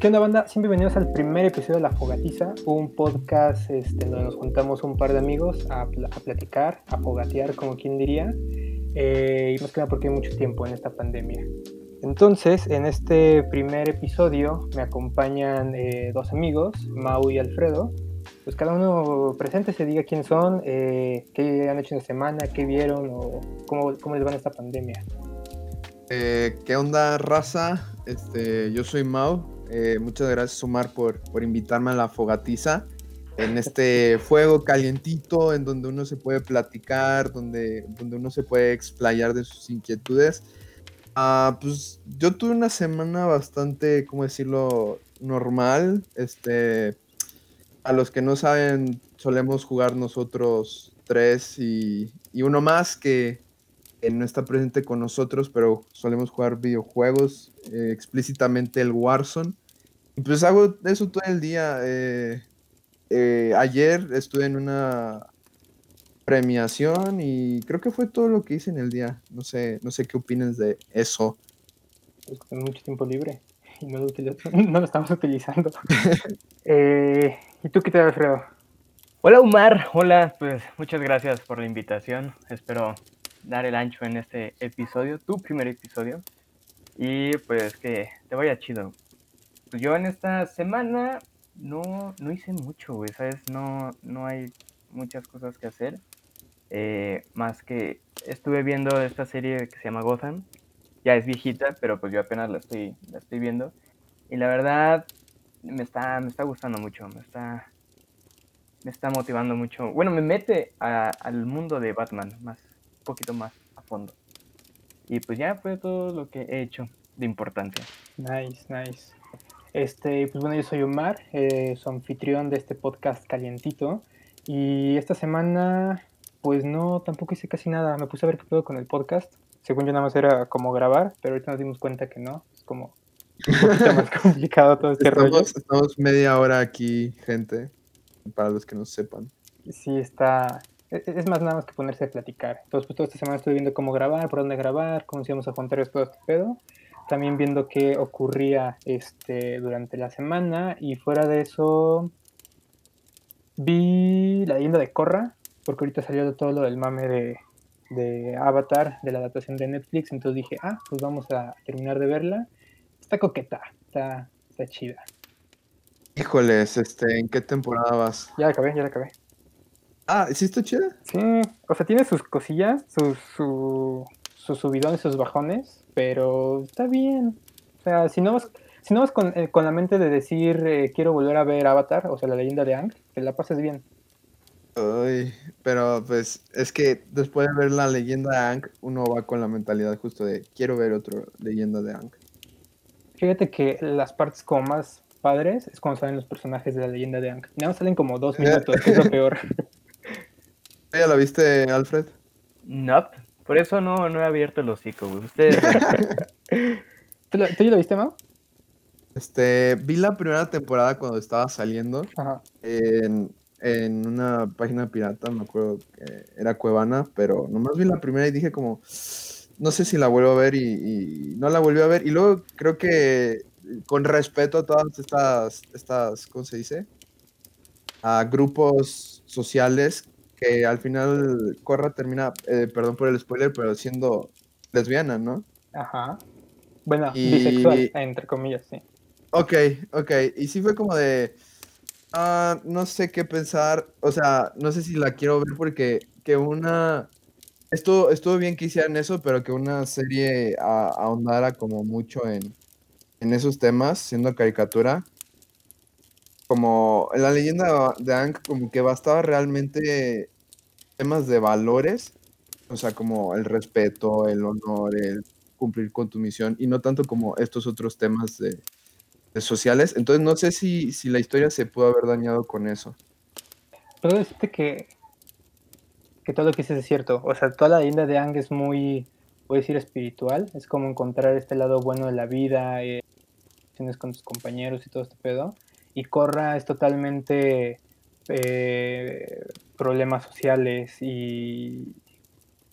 ¿Qué onda, banda? Bienvenidos al primer episodio de La Fogatiza, un podcast este, donde nos juntamos un par de amigos a, a platicar, a fogatear, como quien diría, eh, y más que nada porque hay mucho tiempo en esta pandemia. Entonces, en este primer episodio me acompañan eh, dos amigos, Mau y Alfredo. Pues cada uno presente se diga quién son, eh, qué han hecho en la semana, qué vieron o cómo, cómo les va en esta pandemia. Eh, ¿Qué onda, raza? Este, yo soy Mau. Eh, muchas gracias, Omar, por, por invitarme a la fogatiza. En este fuego calientito, en donde uno se puede platicar, donde, donde uno se puede explayar de sus inquietudes. Ah, pues yo tuve una semana bastante, ¿cómo decirlo? Normal. Este, a los que no saben, solemos jugar nosotros tres y, y uno más que, no está presente con nosotros, pero solemos jugar videojuegos, eh, explícitamente el Warzone. Pues hago eso todo el día. eh, eh, ayer estuve en una premiación y creo que fue todo lo que hice en el día. No sé, no sé qué opinas de eso. Pues con mucho tiempo libre y no lo, utilizo- no lo estamos utilizando. Eh, ¿Y tú qué tal, Alfredo? Hola Omar, hola, pues muchas gracias por la invitación. Espero dar el ancho en este episodio, tu primer episodio. Y pues que te vaya chido. Pues yo en esta semana no, no hice mucho, güey, ¿sabes? No, no hay muchas cosas que hacer. eh, más que estuve viendo esta serie que se llama Gotham. Ya es viejita, pero pues yo apenas la estoy, la estoy viendo. Y la verdad me está, me está gustando mucho, me está, me está motivando mucho. Bueno, me mete a- al mundo de Batman más, un poquito más a fondo. Y pues ya fue todo lo que he hecho de importancia. Nice, nice. Este, pues bueno, yo soy Omar, eh, su anfitrión de este podcast calientito. Y esta semana, pues no, tampoco hice casi nada. Me puse a ver qué pedo con el podcast. Según yo nada más era como grabar, pero ahorita nos dimos cuenta que no. Es como un poquito más complicado todo este rollo. Estamos, estamos media hora aquí, gente, para los que no sepan. Sí, está. e- Es más nada más que ponerse a platicar. Entonces, pues toda esta semana estuve viendo cómo grabar, por dónde grabar, cómo nos íbamos a juntar todo este pedo. También viendo qué ocurría este, durante la semana. Y fuera de eso, vi la leyenda de Korra, porque ahorita salió todo lo del mame de, de Avatar, de la adaptación de Netflix. Entonces dije, ah, pues vamos a terminar de verla. Está coqueta, está, está chida. Híjoles, este, ¿en qué temporada vas? Ya la acabé, ya la acabé. Ah, ¿sí está chida? Sí, o sea, tiene sus cosillas, sus, su, sus subidones, sus bajones, pero está bien. O sea, si no vas, si no vas con, eh, con la mente de decir eh, quiero volver a ver Avatar, o sea, la leyenda de Aang, que la pases bien. Ay, pero pues es que después de ver la leyenda de Aang, uno va con la mentalidad justo de quiero ver otra leyenda de Aang. Fíjate que las partes como más padres es cuando salen los personajes de la leyenda de Aang. Nada más salen como dos minutos, que es lo peor. ¿Ya la viste, Alfred? Nope. Por eso no, no he abierto el hocico, güey. Ustedes, ¿Tú, lo- ¿Tú ya lo viste, Mau? Este, vi la primera temporada cuando estaba saliendo Ajá. en, en una página pirata, me acuerdo que era Cuevana, pero nomás vi la primera y dije como, no sé si la vuelvo a ver y, y no la volví a ver. Y luego creo que con respeto a todas estas, estas, ¿cómo se dice? A grupos sociales que al final Corra termina, eh, perdón por el spoiler, pero siendo lesbiana, ¿no? Ajá. Bueno, Y- bisexual, entre comillas, sí. Ok, ok. Y sí fue como de. ah, no sé qué pensar. O sea, no sé si la quiero ver porque que una. Estuvo, estuvo bien que hicieran eso, pero que una serie a- ahondara como mucho en, en esos temas, siendo caricatura. Como en la leyenda de Aang, como que bastaba realmente temas de valores. O sea, como el respeto, el honor, el cumplir con tu misión, y no tanto como estos otros temas de, sociales. Entonces no sé si, si la historia se pudo haber dañado con eso. Puedo decirte que, que todo lo que dices es cierto. O sea, toda la leyenda de Ang es muy, voy a decir, espiritual. Es como encontrar este lado bueno de la vida, eh, con tus compañeros y todo este pedo. Y Korra es totalmente eh, problemas sociales y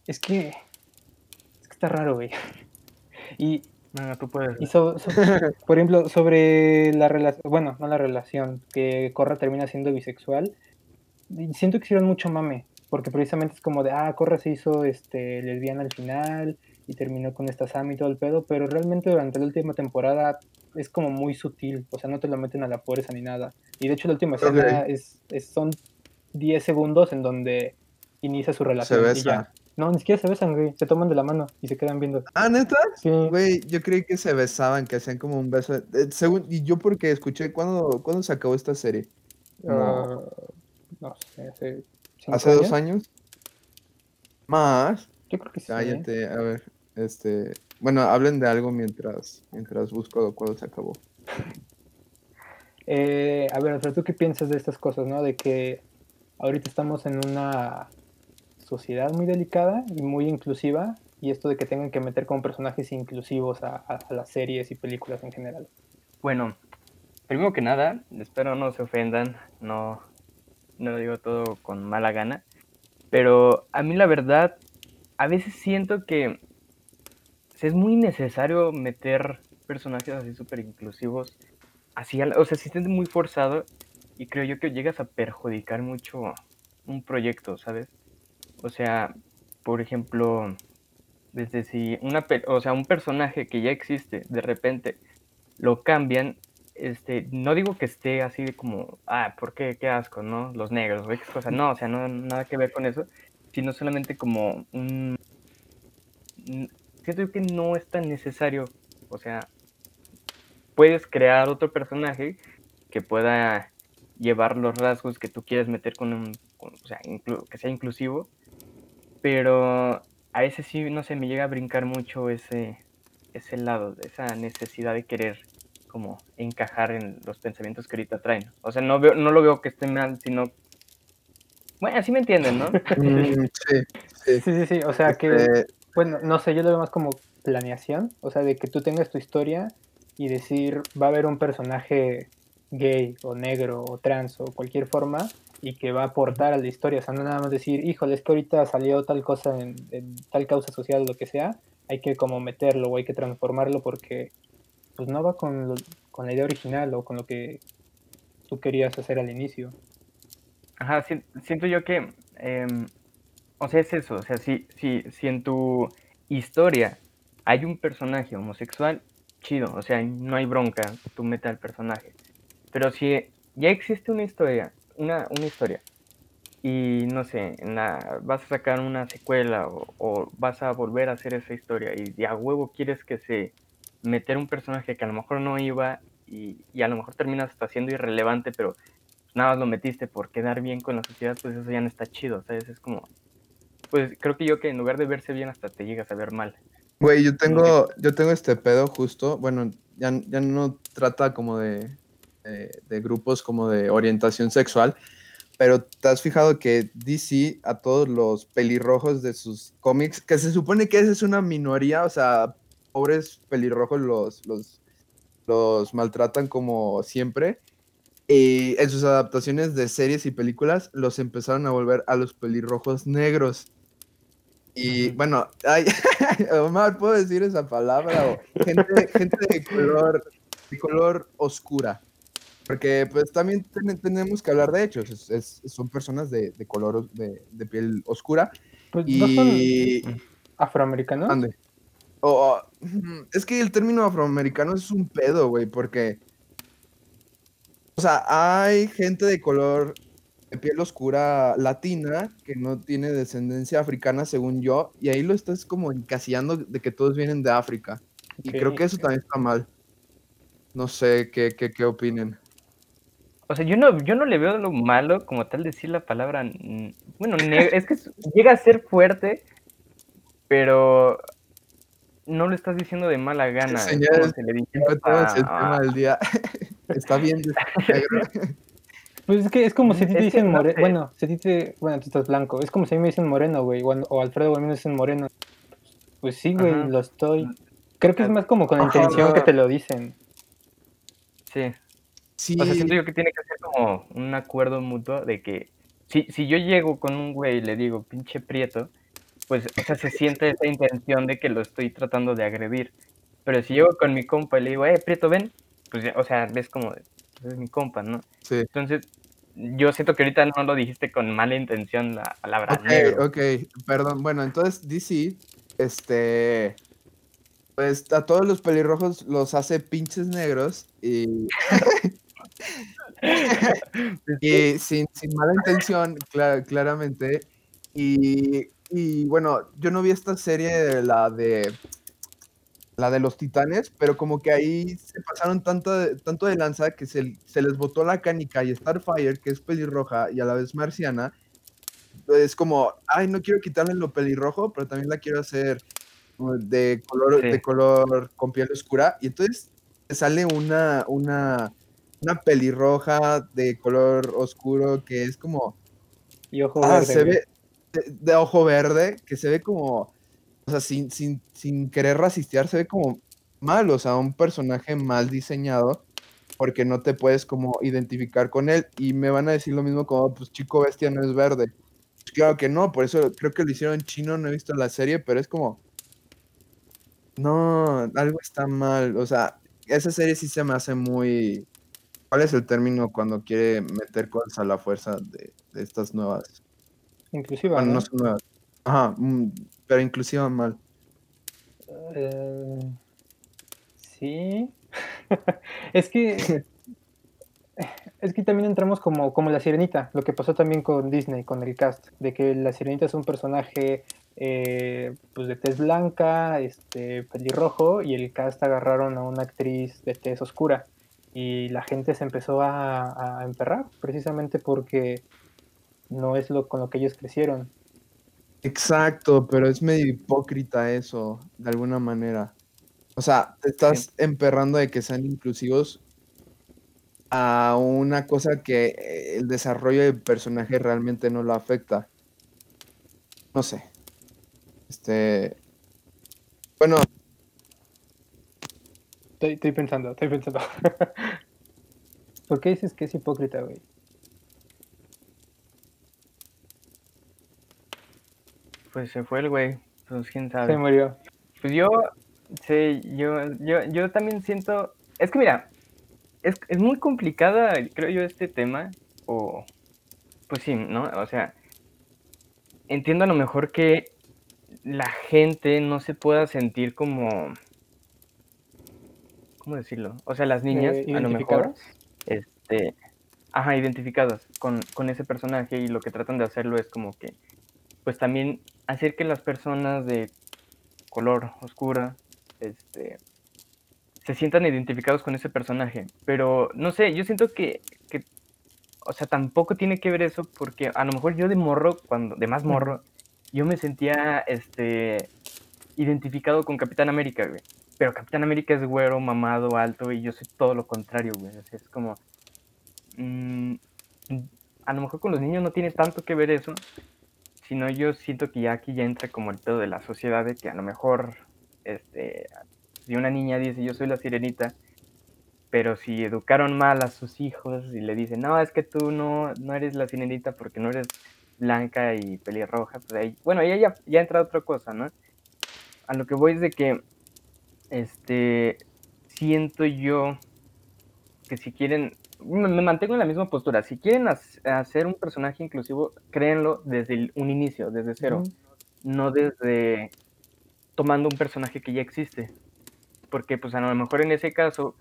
es que, es que está raro, güey. Y No, tú puedes. Y so- so- por ejemplo, sobre la relación, bueno, no la relación, que Corra termina siendo bisexual, siento que hicieron mucho mame, porque precisamente es como de, ah, Corra se hizo este, lesbiana al final y terminó con esta Sam y todo el pedo, pero realmente durante la última temporada es como muy sutil, o sea, no te lo meten a la fuerza ni nada. Y de hecho la última escena es, es- son 10 segundos en donde inicia su relación. ya. No, ni siquiera se besan, güey, se toman de la mano y se quedan viendo. Ah, neta, Sí. güey, yo creí que se besaban, que hacían como un beso. eh, según, y yo porque escuché, ¿cuándo, ¿cuándo se acabó esta serie? Como Ah, no sé, hace, ¿Hace dos años? Más. Yo creo que sí. Cállate, a ver, este, bueno, hablen de algo mientras, mientras busco cuándo se acabó. Eh, a ver, Alfredo, ¿tú qué piensas de estas cosas, no? De que ahorita estamos en una sociedad muy delicada y muy inclusiva y esto de que tengan que meter como personajes inclusivos a, las series y películas en general. Bueno, primero que nada, espero no se ofendan, no, no lo digo todo con mala gana, pero a mí la verdad, a veces siento que es muy necesario meter personajes así súper inclusivos, así, o sea, se siente muy forzado y creo yo que llegas a perjudicar mucho un proyecto, ¿sabes? O sea, por ejemplo, desde si una, o sea, un personaje que ya existe, de repente lo cambian, este, no digo que esté así de como, ah, ¿por qué? Qué asco, ¿no? Los negros, o X cosa, no, o sea, no, nada que ver con eso, sino solamente como un... Siento yo que no es tan necesario, o sea, puedes crear otro personaje que pueda llevar los rasgos que tú quieres meter con un, con- o sea, inclu- que sea inclusivo, pero a veces sí, no sé, me llega a brincar mucho ese, ese lado, esa necesidad de querer como encajar en los pensamientos que ahorita traen. O sea, no, veo, no lo veo que esté mal, sino... Bueno, así me entienden, ¿no? Mm, sí, sí. Sí, sí, sí, o sea que, Este, bueno, no sé, yo lo veo más como planeación, o sea, de que tú tengas tu historia y decir, va a haber un personaje gay o negro o trans o cualquier forma y que va a aportar a la historia, o sea, no nada más decir, híjole, es que ahorita salió tal cosa en, tal causa social o lo que sea, hay que como meterlo o hay que transformarlo porque pues no va con, lo- con la idea original o con lo que tú querías hacer al inicio. Ajá, si- siento yo que, em, o sea, es eso, o sea, si, si, si en tu historia hay un personaje homosexual, chido, o sea, no hay bronca, tú mete al personaje. Pero si ya existe una historia, una, una historia, y no sé, la, vas a sacar una secuela o, o vas a volver a hacer esa historia y de a huevo quieres que se meter un personaje que a lo mejor no iba y, y a lo mejor terminas hasta siendo irrelevante, pero nada más lo metiste por quedar bien con la sociedad, pues eso ya no está chido, ¿sabes? Es como, pues creo que yo que en lugar de verse bien hasta te llegas a ver mal. Güey, yo tengo, yo tengo este pedo justo, bueno, ya, ya no trata como de, de, de grupos como de orientación sexual, pero te has fijado que DC a todos los pelirrojos de sus cómics, que se supone que esa es una minoría, o sea, pobres pelirrojos los, los, los maltratan como siempre, y en sus adaptaciones de series y películas los empezaron a volver a los pelirrojos negros. Y bueno, ay, Omar, ¿puedo decir esa palabra? O gente, gente de color, de color oscura. Porque pues también ten- tenemos que hablar de hechos. es- es- son personas de, de color, de, de piel oscura. Pues no son Y... afroamericanos. Ande. O- o, ujú, es que el término afroamericano es un pedo, güey, porque... O sea, hay gente de color de piel oscura latina que no tiene descendencia africana, según yo, y ahí lo estás como encasillando de que todos vienen de África. Y creo que eso también está mal. No sé qué, qué, qué opinen. O sea, yo no, yo no le veo lo malo como tal decir la palabra, bueno, negro, es que es- llega a ser fuerte, pero no lo estás diciendo de mala gana. como Señores, si le tenemos el a- tema del día. está bien. Pues es que es como si a ti te dicen no moreno. Bueno, si a ti te. Bueno, tú estás blanco. Es como si a mí me dicen moreno, güey. O, o Alfredo o a mí me dicen moreno. Pues sí, güey, Ajá. lo estoy. Creo que es más como con la Ajá. intención que te lo dicen. Sí. Sí, O sea, siento yo que tiene que ser como un acuerdo mutuo de que si, si yo llego con un güey y le digo pinche prieto, pues o sea, se siente esa intención de que lo estoy tratando de agredir. Pero si llego con mi compa y le digo, eh, Prieto, ven, pues, o sea, ves como, pues, es mi compa, ¿no? Sí. Entonces, yo siento que ahorita no lo dijiste con mala intención la palabra Ok, negro. ok, perdón. Bueno, entonces DC, este, pues a todos los pelirrojos los hace pinches negros y, y sin, sin mala intención, cla- claramente. Y, y bueno, yo no vi esta serie, la de la de los titanes, pero como que ahí se pasaron tanto de, tanto de lanza que se, se les botó la canica y Starfire, que es pelirroja y a la vez marciana, es como, ay, no quiero quitarle lo pelirrojo, pero también la quiero hacer de color, Sí. de color con piel oscura. Y entonces te sale una, una, una pelirroja de color oscuro que es como, Y ojo ah, verde. se güey. ve de, de ojo verde, que se ve como, o sea, sin, sin, sin querer rasistear, se ve como mal, o sea, un personaje mal diseñado, porque no te puedes como identificar con él. Y me van a decir lo mismo como, pues Chico Bestia no es verde. Pues, claro que no, por eso creo que lo hicieron en chino, no he visto la serie, pero es como, no, algo está mal, o sea, esa serie sí se me hace muy... ¿Cuál es el término cuando quiere meter cosas a la fuerza de, de estas nuevas? Inclusiva, Bueno, ¿no? no son nuevas. Ajá, mm, pero inclusive mal. Eh, sí. es que es que también entramos como, como la sirenita, lo que pasó también con Disney, con el cast, de que la sirenita es un personaje eh, pues de tez blanca, este pelirrojo, y el cast agarraron a una actriz de tez oscura. Y la gente se empezó a, a emperrar, precisamente porque no es lo con lo que ellos crecieron. Exacto, pero es medio hipócrita eso, de alguna manera. O sea, te estás emperrando de que sean inclusivos a una cosa que eh, el desarrollo del personaje realmente no lo afecta. No sé. Este. Bueno, Estoy, estoy pensando, estoy pensando. ¿Por qué dices que es hipócrita, güey? Pues se fue el güey, pues quién sabe. Se murió. Pues yo, sí, yo, yo, yo también siento, es que mira, es, es muy complicada, creo yo, este tema, o, pues sí, ¿no? O sea, entiendo a lo mejor que la gente no se pueda sentir como, ¿cómo decirlo? O sea, las niñas, Eh, a lo mejor, este, ajá, identificadas con, con ese personaje y lo que tratan de hacerlo es como que, pues también hacer que las personas de color oscura, este, se sientan identificados con ese personaje. Pero no sé, yo siento que, que, o sea, tampoco tiene que ver eso porque a lo mejor yo de morro, cuando, de más morro, yo me sentía, este, identificado con Capitán América, güey. Pero Capitán América es güero, mamado, alto, y yo soy todo lo contrario, güey. O sea, es como, mm, a lo mejor con los niños no tiene tanto que ver eso, sino yo siento que ya aquí ya entra como el pedo de la sociedad de que a lo mejor este si una niña dice yo soy la sirenita pero si educaron mal a sus hijos y le dicen no es que tú no, no eres la sirenita porque no eres blanca y pelirroja pues ahí bueno ahí ya, ya entra otra cosa no a lo que voy es de que este siento yo que si quieren me, mantengo en la misma postura. Si quieren hac- hacer un personaje inclusivo, créenlo desde el- un inicio, desde cero, no desde tomando un personaje que ya existe. Porque pues a lo mejor en ese caso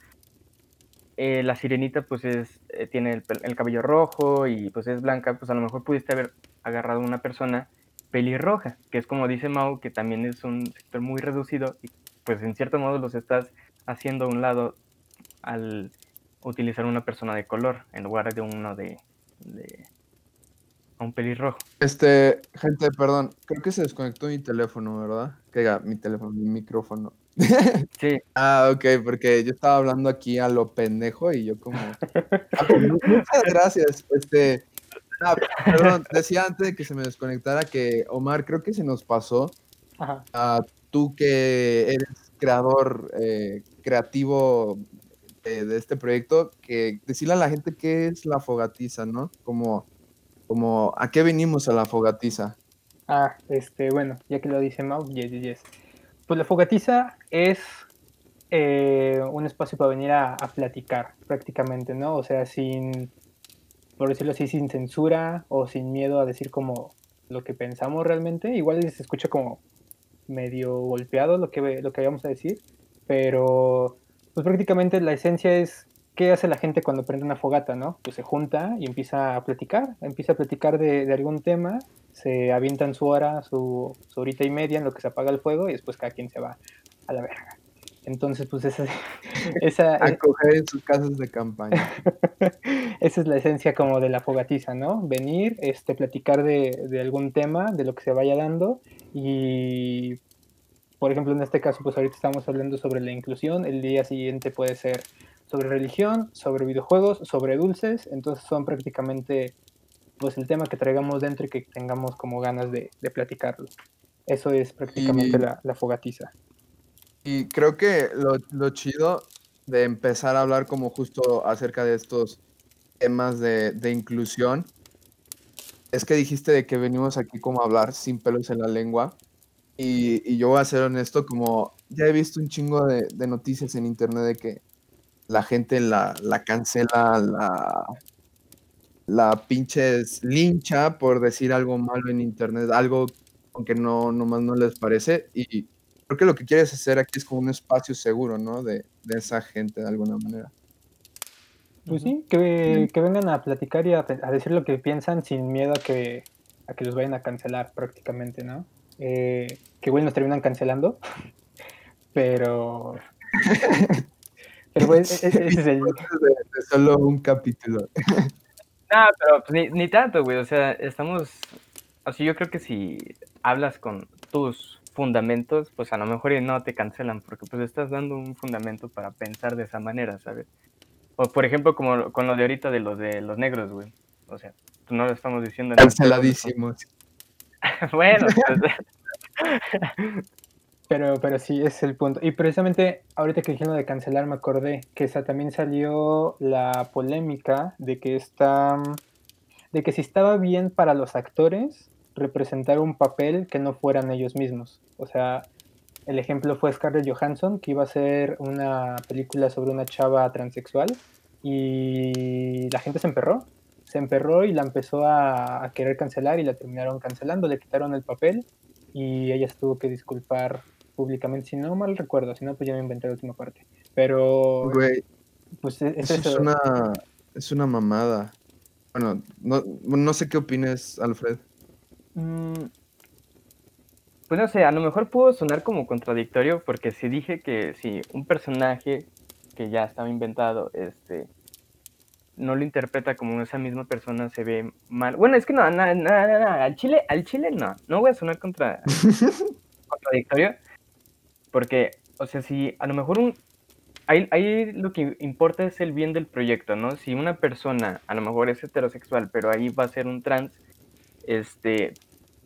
eh, la sirenita pues es, eh, tiene el cabello rojo y pues es blanca, pues a lo mejor pudiste haber agarrado una persona pelirroja, que es como dice Mau, que también es un sector muy reducido y pues en cierto modo los estás haciendo a un lado al utilizar una persona de color en lugar de uno de, de a un pelirrojo. este, gente, perdón, creo que se desconectó mi teléfono, ¿verdad? Que diga, mi teléfono, mi micrófono. Sí, Ah, ok, porque yo estaba hablando aquí a lo pendejo y yo como... Ah, pues, mu- Muchas gracias. Este, ah, perdón, decía antes de que se me desconectara que Omar, creo que se nos pasó Ajá. a tú que eres creador eh, creativo de, este proyecto, que decirle a la gente qué es la fogatiza, ¿no? Como, como a qué venimos a la fogatiza. Ah, este, bueno, ya que lo dice Mau, yes, yes, yes. Pues la fogatiza es eh, un espacio para venir a, a, platicar prácticamente, ¿no? O sea, sin, por decirlo así, sin censura o sin miedo a decir como lo que pensamos realmente. Igual se escucha como medio golpeado lo que, lo que vamos a decir, pero pues prácticamente la esencia es qué hace la gente cuando prende una fogata, ¿no? Pues se junta y empieza a platicar, empieza a platicar de, de algún tema, se avientan su hora, su, su, horita y media en lo que se apaga el fuego y después cada quien se va a la verga. Entonces, pues esa... esa a coger en sus casas de campaña. esa es la esencia como de la fogatiza, ¿no? Venir, este, platicar de, de algún tema, de lo que se vaya dando y por ejemplo, en este caso, pues ahorita estamos hablando sobre la inclusión, el día siguiente puede ser sobre religión, sobre videojuegos, sobre dulces, entonces son prácticamente pues el tema que traigamos dentro y que tengamos como ganas de, de platicarlo. Eso es prácticamente y, la, la, fogatiza. Y creo que lo, lo, chido de empezar a hablar como justo acerca de estos temas de, de inclusión es que dijiste de que venimos aquí como a hablar sin pelos en la lengua y, y, yo voy a ser honesto, como ya he visto un chingo de, noticias en internet de que la gente la, la cancela, la, la pinches lincha por decir algo malo en internet, algo aunque no nomás no les parece. Y creo que lo que quieres hacer aquí es como un espacio seguro, ¿no? De, de esa gente de alguna manera. Pues sí, que, que vengan a platicar y a, a, decir lo que piensan sin miedo a que, a que los vayan a cancelar prácticamente, ¿no? eh, que igual nos terminan cancelando, pero... pero pues, e-, ese es el... De, de solo un capítulo. No, pero pues, ni, ni, tanto, güey, o sea, estamos... Así yo creo que si hablas con tus fundamentos, pues a lo mejor no te cancelan, porque pues estás dando un fundamento para pensar de esa manera, ¿sabes? O por ejemplo, como con lo de ahorita de los de los negros, güey. O sea, no lo estamos diciendo. Canceladísimos. bueno, pues, pero, pero sí, ese es el punto. Y precisamente ahorita que dijeron de cancelar, me acordé que esa también salió la polémica de que está, de que si estaba bien para los actores representar un papel que no fueran ellos mismos. O sea, el ejemplo fue Scarlett Johansson, que iba a hacer una película sobre una chava transexual y la gente se emperró se emperró y la empezó a, a, querer cancelar y la terminaron cancelando, le quitaron el papel y ella se tuvo que disculpar públicamente, si no mal recuerdo, si no pues ya me inventé la última parte. Pero... Güey, pues es, eso es una, es una mamada. Bueno, no, no sé qué opines, Alfred. Mm, pues no sé, a lo mejor pudo sonar como contradictorio porque si dije que si un personaje que ya estaba inventado, este, no lo interpreta como esa misma persona se ve mal. Bueno, es que no, no, no, no, al chile, al chile no, no voy a sonar contra, contradictorio, porque, o sea, si a lo mejor un, ahí, ahí lo que importa es el bien del proyecto, ¿no? Si una persona a lo mejor es heterosexual, pero ahí va a ser un trans, este,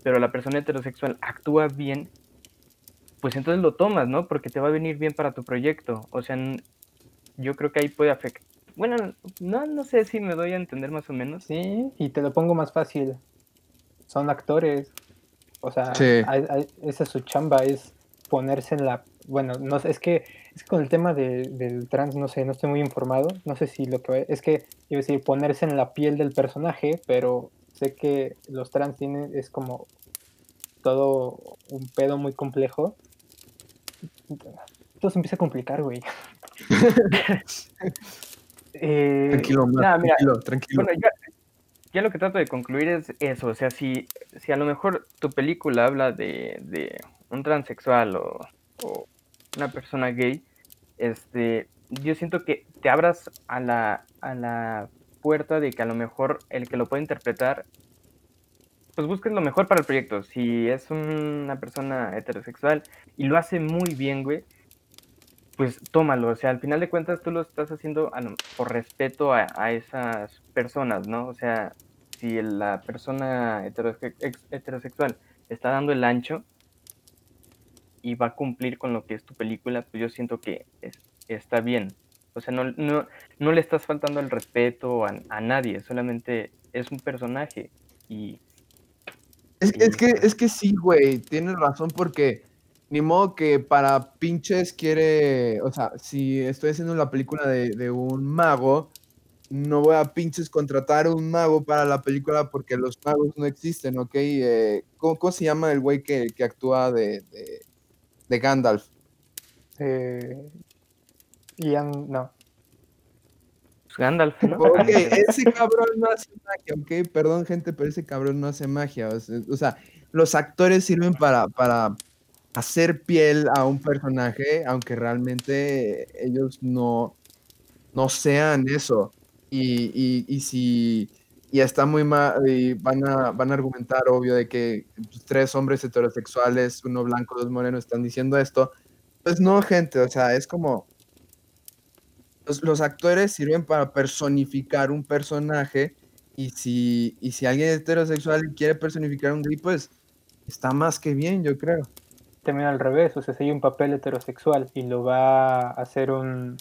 pero la persona heterosexual actúa bien, pues entonces lo tomas, ¿no? Porque te va a venir bien para tu proyecto. O sea, yo creo que ahí puede afectar bueno, no, no sé si me doy a entender más o menos. Sí, y te lo pongo más fácil. Son actores. O sea, sí. hay, hay, esa es su chamba, es ponerse en la... Bueno, no sé, es que, es que con el tema de, del trans, no sé, no estoy muy informado. No sé si lo que... Es que, iba a decir, ponerse en la piel del personaje, pero sé que los trans tienen, es como todo un pedo muy complejo. Todo se empieza a complicar, güey. Eh, tranquilo, nada, mira, tranquilo, tranquilo. Bueno, ya, ya, lo que trato de concluir es eso, o sea, si, si a lo mejor tu película habla de, de un transexual o, o, una persona gay, este, yo siento que te abras a la, a la puerta de que a lo mejor el que lo puede interpretar, pues busques lo mejor para el proyecto. Si es una persona heterosexual y lo hace muy bien, güey, pues tómalo, o sea, al final de cuentas tú lo estás haciendo por respeto a, esas personas, ¿no? O sea, si la persona heterosexual está dando el ancho y va a cumplir con lo que es tu película, pues yo siento que es, está bien. O sea, no, no, no, le estás faltando el respeto a, a, nadie, solamente es un personaje y... Es, y, es que, es que sí, güey, tienes razón porque Ni modo que para pinches quiere, o sea, si estoy haciendo la película de, de un mago, no voy a pinches contratar un mago para la película porque los magos no existen, ¿ok? Eh, ¿cómo, cómo se llama el güey que, que actúa de, de, de Gandalf? Eh, Ian, no. Pues Gandalf, ¿no? Ok, ese cabrón no hace magia, ok, perdón gente, pero ese cabrón no hace magia. O sea, o sea, los actores sirven para, para hacer piel a un personaje, aunque realmente ellos no, no sean eso. Y, y, y si y está muy mal, y van a, van a argumentar, obvio, de que pues, tres hombres heterosexuales, uno blanco, dos morenos, están diciendo esto. Pues no, gente, o sea, es como los, los actores sirven para personificar un personaje y si, y si alguien es heterosexual y quiere personificar a un gay, pues está más que bien, yo creo. También al revés, o sea, si hay un papel heterosexual y lo va a hacer un,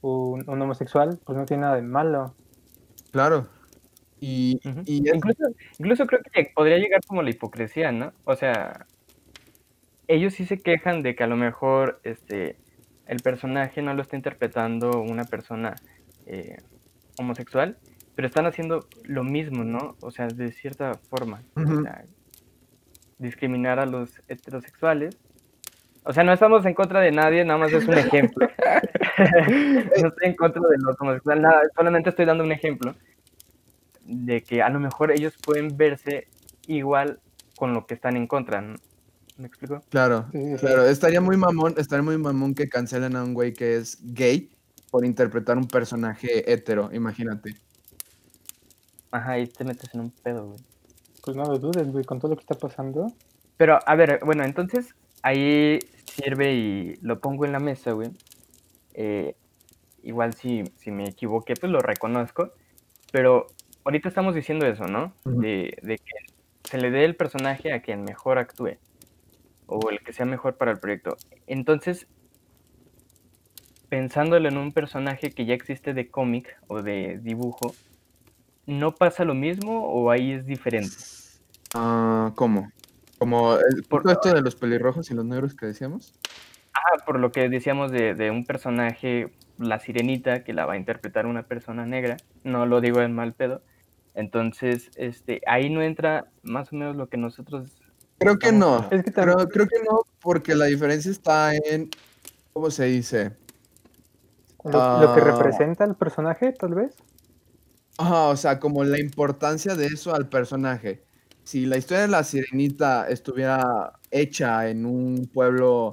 un, un homosexual, pues no tiene nada de malo. Claro. Y, y es- incluso, incluso creo que podría llegar como la hipocresía, ¿no? O sea, ellos sí se quejan de que a lo mejor este, el personaje no lo está interpretando una persona eh, homosexual, pero están haciendo lo mismo, ¿no? O sea, de cierta forma. o Ujú. sea, discriminar a los heterosexuales. O sea, no estamos en contra de nadie, nada más es un ejemplo. no estoy en contra de los homosexuales, nada, solamente estoy dando un ejemplo de que a lo mejor ellos pueden verse igual con lo que están en contra. ¿Me explico? claro, Sí, sí, sí. claro, estaría muy mamón, estaría muy mamón que cancelen a un güey que es gay por interpretar un personaje hetero, imagínate. Ajá, y te metes en un pedo, güey. Pues no lo dudes, güey, con todo lo que está pasando. Pero, a ver, bueno, entonces ahí sirve y lo pongo en la mesa, güey. Eh, igual si, si me equivoqué, pues lo reconozco. Pero ahorita estamos diciendo eso, ¿no? De, de que se le dé el personaje a quien mejor actúe. O el que sea mejor para el proyecto. Entonces, pensándolo en un personaje que ya existe de cómic o de dibujo, ¿no pasa lo mismo o ahí es diferente? Ah, ¿Cómo? Como el, Por- esto de los pelirrojos y los negros que decíamos. Ah, por lo que decíamos de, de un personaje, la sirenita, que la va a interpretar una persona negra, no lo digo en mal pedo. Entonces, este, ahí no entra más o menos lo que nosotros... Creo que no. Es que Creo, también, creo que no, porque la diferencia está en, ¿cómo se dice? lo, lo que Ah. representa el personaje, tal vez. Ajá, o sea, como la importancia de eso al personaje. Si la historia de la sirenita estuviera hecha en un pueblo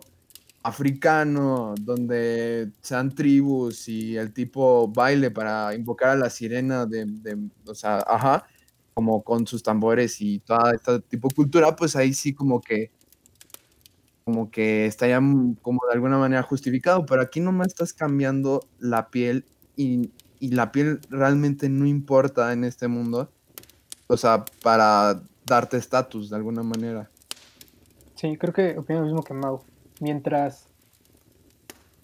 africano donde sean tribus y el tipo baile para invocar a la sirena de, de- o sea, ajá, como con sus tambores y toda esta tipo de cultura, pues ahí sí como que como que mm, como de alguna manera justificado, pero aquí nomás estás cambiando la piel y, y la piel realmente no importa en este mundo, o sea, para darte estatus de alguna manera. Sí, creo que opino lo mismo que Mau. Mientras,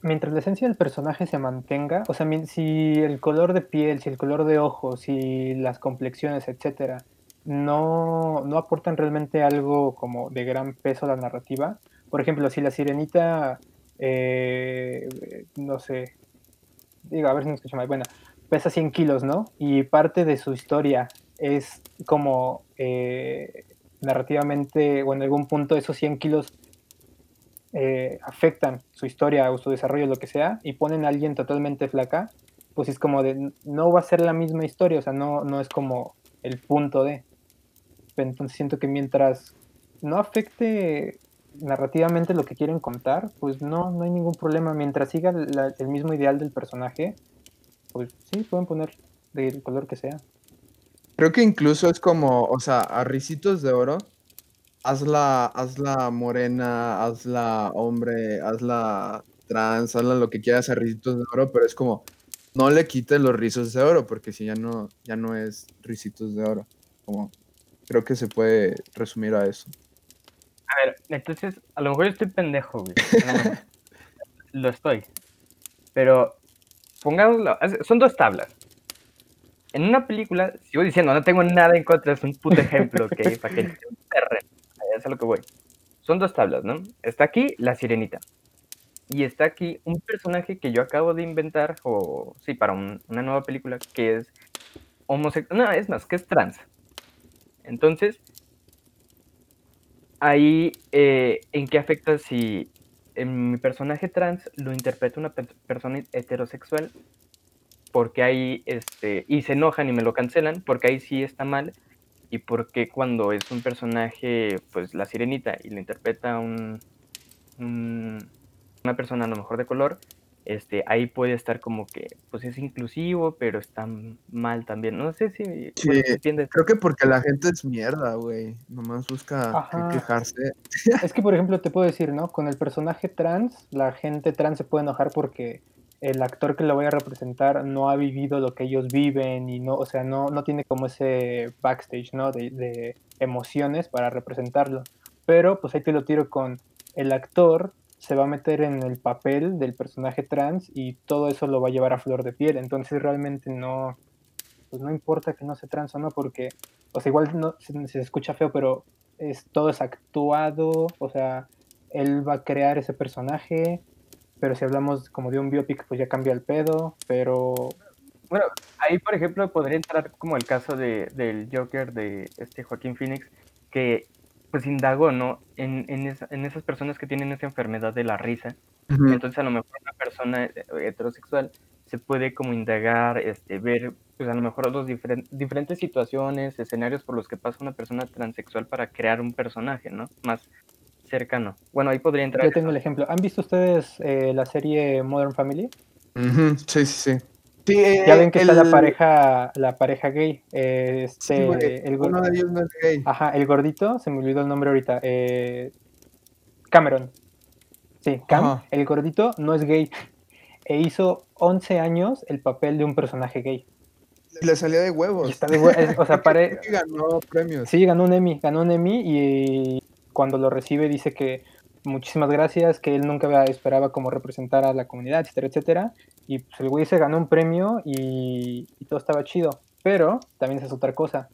mientras la esencia del personaje se mantenga, o sea, si el color de piel, si el color de ojos, si las complexiones, etcétera, no, no aportan realmente algo como de gran peso a la narrativa. Por ejemplo, si la sirenita, eh, no sé, digo, a ver si me escucho mal, bueno, pesa 100 kilos, ¿no? Y parte de su historia es como eh, narrativamente o en algún punto esos 100 kilos eh, afectan su historia o su desarrollo, lo que sea, y ponen a alguien totalmente flaca, pues es como de, no va a ser la misma historia, o sea, no, no es como el punto de. Entonces siento que mientras no afecte narrativamente lo que quieren contar, pues no, no hay ningún problema. Mientras siga el mismo ideal del personaje, pues sí, pueden poner del color que sea. Creo que incluso es como, o sea, a risitos de oro, hazla, hazla morena, hazla hombre, hazla trans, hazla lo que quieras a risitos de oro, pero es como, no le quites los rizos de oro, porque si ya no, ya no es risitos de oro. Como, creo que se puede resumir a eso. A ver, entonces, a lo mejor estoy pendejo, güey. lo estoy. Pero, pongámoslo, son dos tablas. En una película, sigo diciendo, no tengo nada en contra, es un puto ejemplo, ¿ok? Para que se es a lo que voy. son dos tablas, ¿no? Está aquí la sirenita. Y está aquí un personaje que yo acabo de inventar, o sí, para una nueva película, que es homosexual. No, es más, que es trans. Entonces, ahí, eh, ¿en qué afecta si en mi personaje trans lo interpreta una persona heterosexual? Porque ahí, este, y se enojan y me lo cancelan, porque ahí sí está mal. Y porque cuando es un personaje, pues la sirenita, y lo interpreta un, una persona a lo mejor de color, este, ahí puede estar como que, pues es inclusivo, pero está mal también. No sé si sí, entiendes. Creo que porque la gente es mierda, güey. Nomás busca quejarse. Es que, por ejemplo, te puedo decir, ¿no? Con el personaje trans, la gente trans se puede enojar porque el actor que lo voy a representar no ha vivido lo que ellos viven y no, o sea, no, no tiene como ese backstage, ¿no? De, de emociones para representarlo. Pero, pues ahí te lo tiro con el actor se va a meter en el papel del personaje trans y todo eso lo va a llevar a flor de piel. Entonces realmente no, pues no importa que no sea trans o no, porque, o sea, igual no, se, escucha feo, pero es, todo es actuado, o sea, él va a crear ese personaje, pero si hablamos como de un biopic, pues ya cambia el pedo, pero... Bueno, ahí por ejemplo podría entrar como el caso de, del Joker de este Joaquín Phoenix, que pues indagó, ¿no? En, en, en, esas personas que tienen esa enfermedad de la risa. Entonces a lo mejor una persona eh, heterosexual se puede como indagar, este, ver, pues a lo mejor los diferentes situaciones, escenarios por los que pasa una persona transexual para crear un personaje, ¿no? Más cercano. Bueno, ahí podría entrar. Yo tengo el ejemplo. ¿Han visto ustedes eh, la serie Modern Family? Sí, sí, sí ya ven que está la pareja, la pareja gay. este, el, uno de ellos no es gay. Ajá, el gordito, se me olvidó el nombre ahorita. Eh, Cameron. Sí, Cam, el gordito no es gay. E hizo 11 años el papel de un personaje gay. Le salía de huevos. está de huevos. o sea, pare... ganó premios. Sí, ganó un Emmy, ganó un Emmy y cuando lo recibe dice que muchísimas gracias, que él nunca esperaba como representar a la comunidad, etcétera, etcétera. Y pues el güey se ganó un premio y, todo estaba chido. Pero también es otra cosa.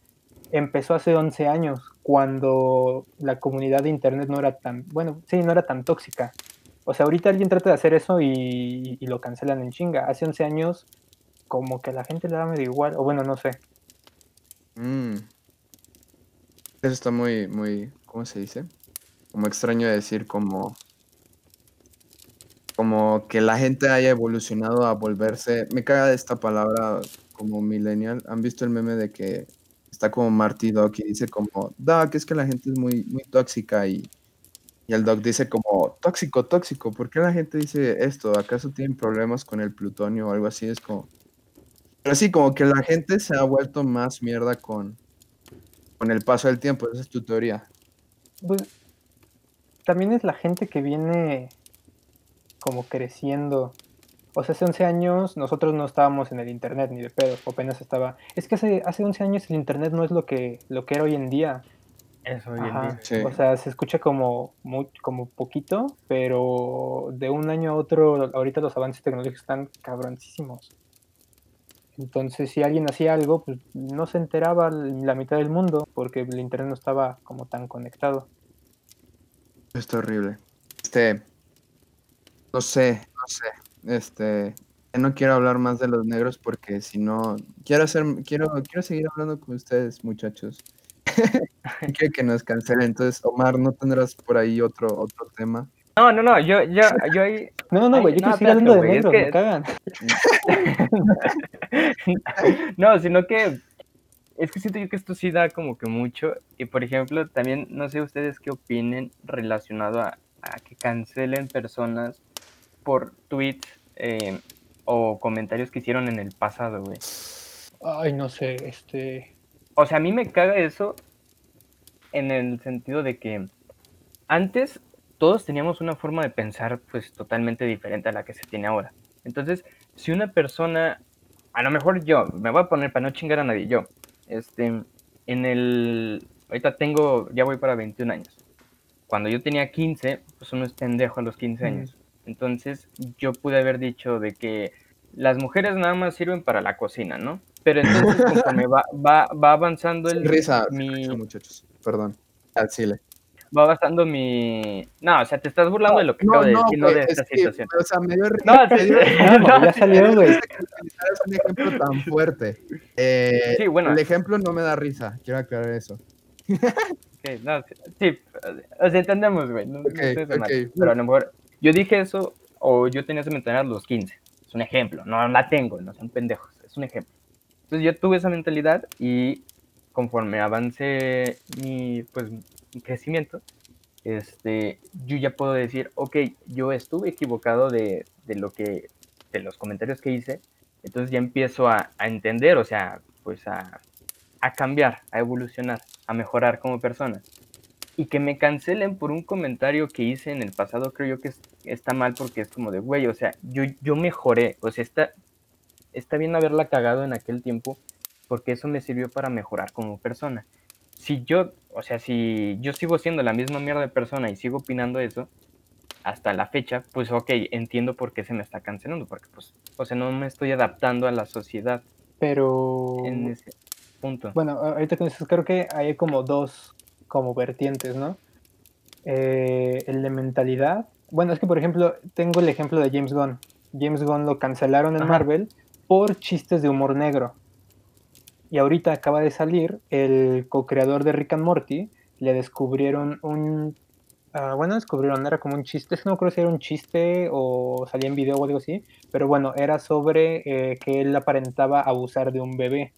Empezó hace 11 años, cuando la comunidad de internet no era tan, bueno, sí, no era tan tóxica. O sea, ahorita alguien trata de hacer eso y, lo cancelan en chinga. Hace 11 años, como que a la gente le da medio igual, o bueno, no sé. Mm. Eso está muy, muy, ¿cómo se dice? como extraño decir como como que la gente haya evolucionado a volverse, me caga esta palabra como millennial. ¿Han visto el meme de que está como Marty Doc y dice como, Doc, es que la gente es muy, muy tóxica y, y el Doc dice como, tóxico, tóxico, ¿por qué la gente dice esto? ¿Acaso tienen problemas con el plutonio o algo así? Es como, pero sí, como que la gente se ha vuelto más mierda con, con el paso del tiempo, esa es tu teoría. Pues también es la gente que viene como creciendo. O sea, hace 11 años nosotros no estábamos en el internet ni de pedo, apenas estaba. Es que hace, hace 11 años el internet no es lo que, lo que era hoy en día. Eso hoy en día. O sea, se escucha como, muy, como poquito, pero de un año a otro, ahorita los avances tecnológicos están cabroncísimos. Entonces, si alguien hacía algo, pues no se enteraba la mitad del mundo porque el internet no estaba como tan conectado. Está horrible. Este, no sé, no sé. Este, no quiero hablar más de los negros porque si no, quiero hacer, quiero, quiero seguir hablando con ustedes, muchachos. quiero que nos cancelen. Entonces, Omar, ¿no tendrás por ahí otro, otro tema? No, no, no, yo, yo, yo ahí. No, no, güey, yo quiero seguir hablando de negros, me cagan. no, sino que es que siento yo que esto sí da como que mucho. Y por ejemplo, también no sé ustedes qué opinen relacionado a, que cancelen personas por tweets eh, o comentarios que hicieron en el pasado, güey. Ay, no sé, este. O sea, a mí me caga eso en el sentido de que antes todos teníamos una forma de pensar pues totalmente diferente a la que se tiene ahora. Entonces, si una persona, a lo mejor yo, me voy a poner para no chingar a nadie, yo, este, en el, ahorita tengo, ya voy para 21 años. Cuando yo tenía 15, pues uno es pendejo a los 15 años. Entonces yo pude haber dicho de que las mujeres nada más sirven para la cocina, ¿no? Pero entonces conforme va, va, va avanzando el... Risa, mi... muchachos, perdón, al chile. Va basando mi. No, o sea, te estás burlando de lo que acabo de decir, no de esta situación. o sea, me dio No, me sí, dio- no, ya salió, güey. Es un ejemplo tan fuerte. Eh, Sí, bueno. El ejemplo no me da risa, quiero aclarar eso. ok, no, sí, o sea, entendemos, güey. No, no Ok, estés de mal. Pero a lo mejor yo dije eso o yo tenía esa mentalidad a los 15. Es un ejemplo, no la tengo, no son pendejos, es un ejemplo. Entonces yo tuve esa mentalidad y conforme avance mi, pues, crecimiento, este, yo ya puedo decir, ok, yo estuve equivocado de, de lo que, de los comentarios que hice, entonces ya empiezo a, entender, o sea, pues a, a cambiar, a evolucionar, a mejorar como persona. Y que me cancelen por un comentario que hice en el pasado, creo yo que es- está mal porque es como de, güey, o sea, yo, yo mejoré, o sea, está, está bien haberla cagado en aquel tiempo porque eso me sirvió para mejorar como persona. Si yo, o sea, si yo sigo siendo la misma mierda de persona y sigo opinando eso hasta la fecha, pues ok, entiendo por qué se me está cancelando, porque pues, o sea, no me estoy adaptando a la sociedad Pero. en ese punto. Bueno, ahorita que dices, creo que hay como dos como vertientes, ¿no? Eh, el de mentalidad. Bueno, es que por ejemplo, tengo el ejemplo de James Gunn. James Gunn lo cancelaron en Ajá. Marvel por chistes de humor negro. Y ahorita acaba de salir el co-creador de Rick and Morty. Le descubrieron un. ah, bueno, descubrieron, era como un chiste. No creo si era un chiste o salía en video o algo así. Pero bueno, era sobre eh, que él aparentaba abusar de un bebé.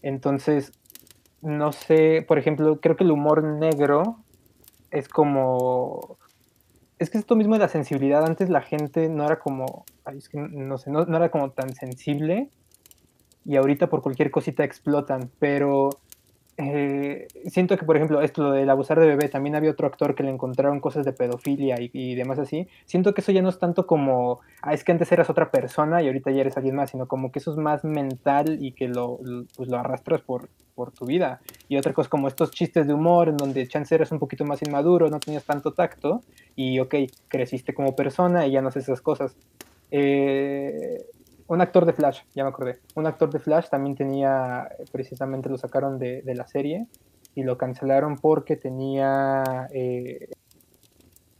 Entonces, no sé, por ejemplo, creo que el humor negro es como... Es que esto mismo de la sensibilidad, antes la gente no era como, ay, es que no sé, no, no era como tan sensible y ahorita por cualquier cosita explotan, pero eh, siento que, por ejemplo, esto del abusar de bebé, también había otro actor que le encontraron cosas de pedofilia y, y demás así. Siento que eso ya no es tanto como, ah, es que antes eras otra persona y ahorita ya eres alguien más, sino como que eso es más mental y que lo, pues lo arrastras por, por tu vida. Y otra cosa como estos chistes de humor en donde chance eras un poquito más inmaduro, no tenías tanto tacto y ok, creciste como persona y ya no haces esas cosas. Eh, un actor de Flash, ya me acordé. Un actor de Flash también tenía, precisamente lo sacaron de, de la serie y lo cancelaron porque tenía... eh,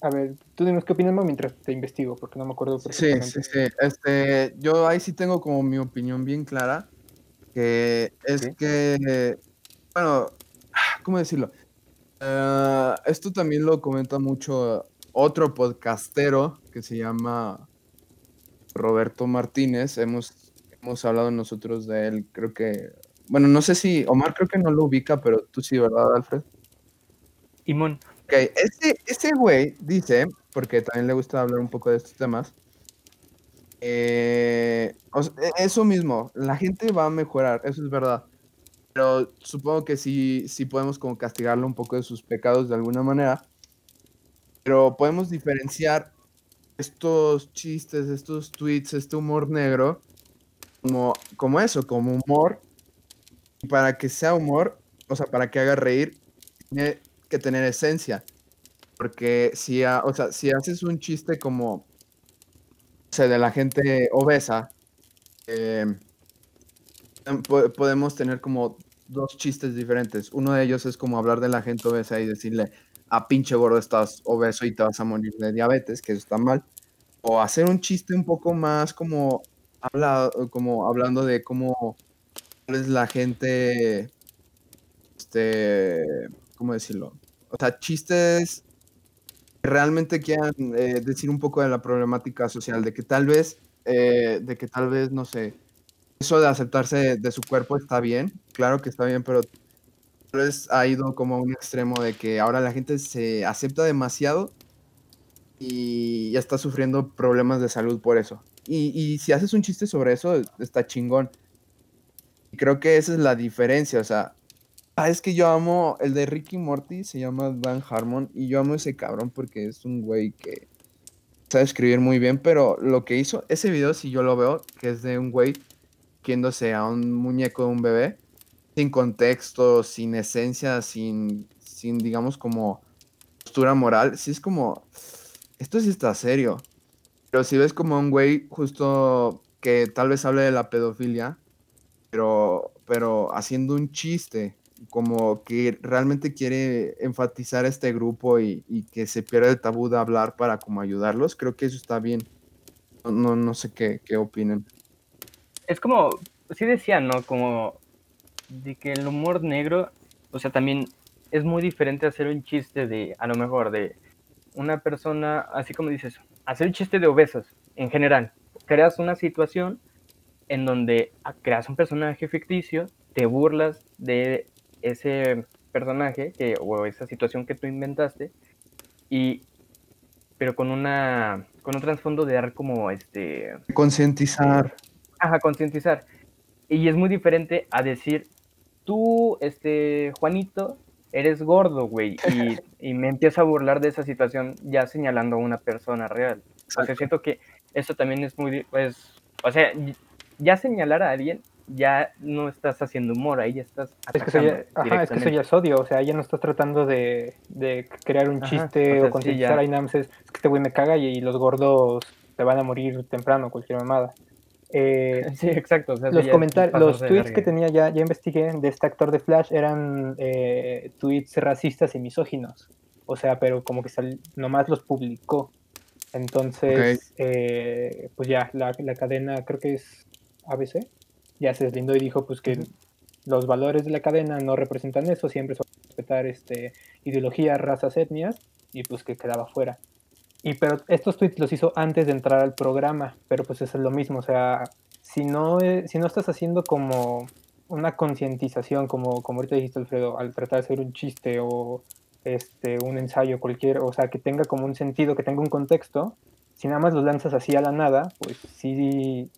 a ver, tú dinos qué opinas mientras te investigo, porque no me acuerdo Sí, sí, sí. Este, yo ahí sí tengo como mi opinión bien clara, que es Sí. que, bueno, ¿cómo decirlo? Eh, esto también lo comenta mucho otro podcastero que se llama Roberto Martínez. Hemos, hemos hablado nosotros de él, creo que, bueno, no sé si, Omar creo que no lo ubica, pero tú sí, ¿verdad, Alfred? Imón, Ok, ese, ese güey dice, porque también le gusta hablar un poco de estos temas, eh, o sea, e- eso mismo, la gente va a mejorar, eso es verdad, pero supongo que sí, sí podemos como castigarlo un poco de sus pecados de alguna manera, pero podemos diferenciar estos chistes, estos tweets, este humor negro, como, como eso, como humor, y para que sea humor, o sea, para que haga reír, tiene que tener esencia. Porque si, o sea, si haces un chiste como, o sea, de la gente obesa, eh, em, po- podemos tener como dos chistes diferentes. Uno de ellos es como hablar de la gente obesa y decirle, a pinche gordo estás obeso y te vas a morir de diabetes, que eso está mal. O hacer un chiste un poco más como, habla, como hablando de cómo vez la gente, este, ¿cómo decirlo? O sea, chistes que realmente quieran eh, decir un poco de la problemática social, de que tal vez, eh, de que tal vez, no sé, eso de aceptarse de, su cuerpo está bien, claro que está bien, pero vez ha ido como a un extremo de que ahora la gente se acepta demasiado y ya está sufriendo problemas de salud por eso. Y, y si haces un chiste sobre eso, está chingón. Y creo que esa es la diferencia, o sea, ah, es que yo amo el de Ricky Morty, se llama Dan Harmon, y yo amo ese cabrón porque es un güey que sabe escribir muy bien, pero lo que hizo, ese video si yo lo veo, que es de un güey yéndose a un muñeco de un bebé, sin contexto, sin esencia, sin, sin digamos como postura moral, sí es como, esto sí está serio. Pero si ves como un güey justo que tal vez hable de la pedofilia, pero, pero haciendo un chiste como que realmente quiere enfatizar este grupo y, y, que se pierda el tabú de hablar para como ayudarlos, creo que eso está bien. No, no sé qué, qué opinan. Es como, sí decía, ¿no? Como de que el humor negro, o sea, también es muy diferente hacer un chiste de, a lo mejor, de una persona, así como dices, hacer un chiste de obesos en general. Creas una situación en donde creas un personaje ficticio, te burlas de ese personaje que, o esa situación que tú inventaste, y pero con una con un trasfondo de dar como este concientizar. ajá, concientizar. Y es muy diferente a decir, tú, este, Juanito, eres gordo, güey, y, y, me empiezo a burlar de esa situación ya señalando a una persona real. O sea, siento que eso también es muy, pues, o sea, ya señalar a alguien ya no estás haciendo humor, ahí ya estás es que, eso ya, ajá, es que eso ya es odio, o sea, ya no estás tratando de, de crear un chiste o, sea, o concientizar sí, a es, es, que este güey me caga y, y, los gordos te van a morir temprano, cualquier mamada. Eh, sí, exacto. O sea, los comentarios, los tweets que tenía ya, ya investigué de este actor de Flash eran eh, tweets racistas y misóginos. O sea, pero como que sal, nomás los publicó. Entonces, okay. eh, pues ya, la, la, cadena, creo que es ABC, ya se deslindó y dijo pues que los valores de la cadena no representan eso, siempre son respetar este, ideologías, razas, etnias, y pues que quedaba fuera. Y pero estos tweets los hizo antes de entrar al programa, pero pues es lo mismo, o sea, si no, si no estás haciendo como una concientización, como, como ahorita dijiste Alfredo, al tratar de hacer un chiste o este, un ensayo cualquier, o sea, que tenga como un sentido, que tenga un contexto, si nada más los lanzas así a la nada, pues sí,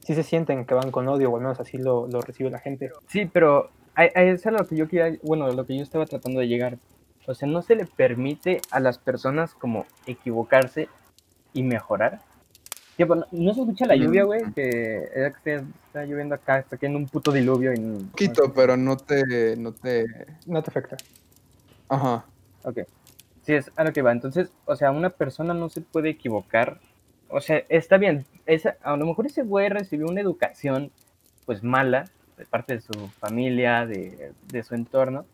sí se sienten que van con odio, o al menos así lo, lo recibe la gente. Sí, pero a eso es lo que yo quería, bueno, lo que yo estaba tratando de llegar. O sea, no se le permite a las personas como equivocarse y mejorar. Tipo, no, no se escucha la lluvia, güey, que, que está lloviendo acá, está cayendo un puto diluvio. Y, un poquito, no sé. pero no te, no te... No te afecta. Ajá. Ok. Sí, es a lo que va. Entonces, o sea, una persona no se puede equivocar. O sea, está bien. Esa, a lo mejor ese güey recibió una educación, pues, mala, de parte de su familia, de, de su entorno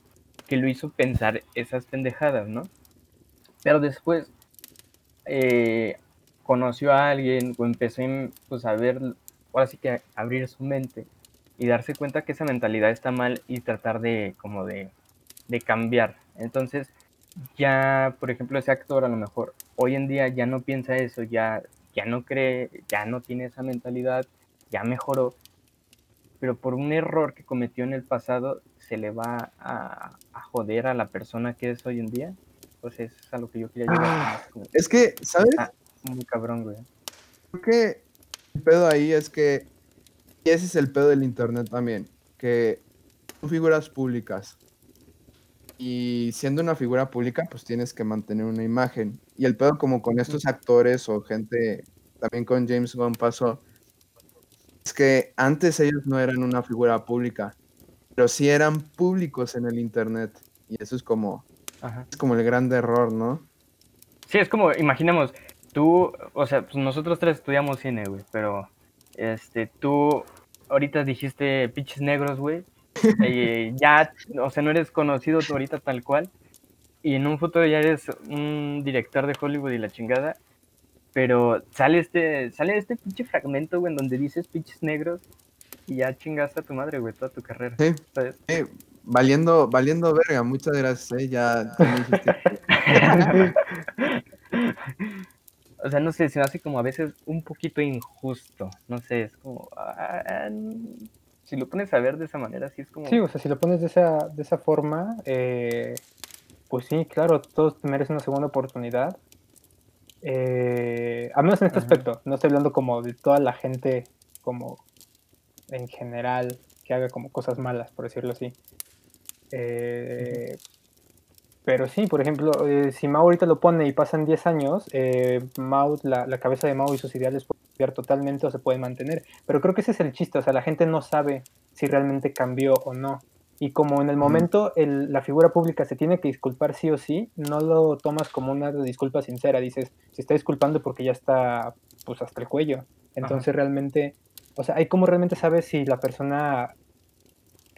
que lo hizo pensar esas pendejadas, ¿no? Pero después eh, conoció a alguien o empezó pues, a ver, ahora sí que abrir su mente y darse cuenta que esa mentalidad está mal y tratar de como de, de cambiar. Entonces, ya, por ejemplo, ese actor a lo mejor hoy en día ya no piensa eso, ya, ya no cree, ya no tiene esa mentalidad, ya mejoró, pero por un error que cometió en el pasado se le va a, a, joder a la persona que es hoy en día. Pues eso es a lo que yo quería llegar. Ah, es que, ¿sabes? Ah, muy cabrón, güey. Creo que el pedo ahí es que, y ese es el pedo del internet también, que son figuras públicas. Y siendo una figura pública, pues tienes que mantener una imagen. Y el pedo como con estos actores o gente, también con James Gunn pasó, es que antes ellos no eran una figura pública pero sí eran públicos en el internet. Y eso es como, Ajá. es como el gran error, ¿no? Sí, es como, imaginemos, tú, o sea, pues nosotros tres estudiamos cine, güey, pero este, tú ahorita dijiste pinches negros, güey, y ya, o sea, no eres conocido tú ahorita tal cual, y en un futuro ya eres un director de Hollywood y la chingada, pero sale este, sale este pinche fragmento, güey, en donde dices pinches negros, y ya chingaste a tu madre, güey, toda tu carrera. Sí, sí, valiendo, valiendo verga, muchas gracias, eh, ya. o sea, no sé, se me hace como a veces un poquito injusto, no sé, es como... Ah, si lo pones a ver de esa manera, sí es como... Sí, o sea, si lo pones de esa, de esa forma, eh, pues sí, claro, todos merecen una segunda oportunidad. Eh, al menos en este Ajá. aspecto, no estoy hablando como de toda la gente como en general que haga como cosas malas, por decirlo así. Eh, pero sí, por ejemplo, eh, si Mao ahorita lo pone y pasan 10 años, eh, Mao, la, la, cabeza de Mao y sus ideales pueden cambiar totalmente o se pueden mantener. Pero creo que ese es el chiste, o sea, la gente no sabe si realmente cambió o no. Y como en el momento el, la figura pública se tiene que disculpar sí o sí, no lo tomas como una disculpa sincera. Dices, se está disculpando porque ya está pues hasta el cuello. Entonces Ajá. realmente o sea, hay como realmente sabes si la persona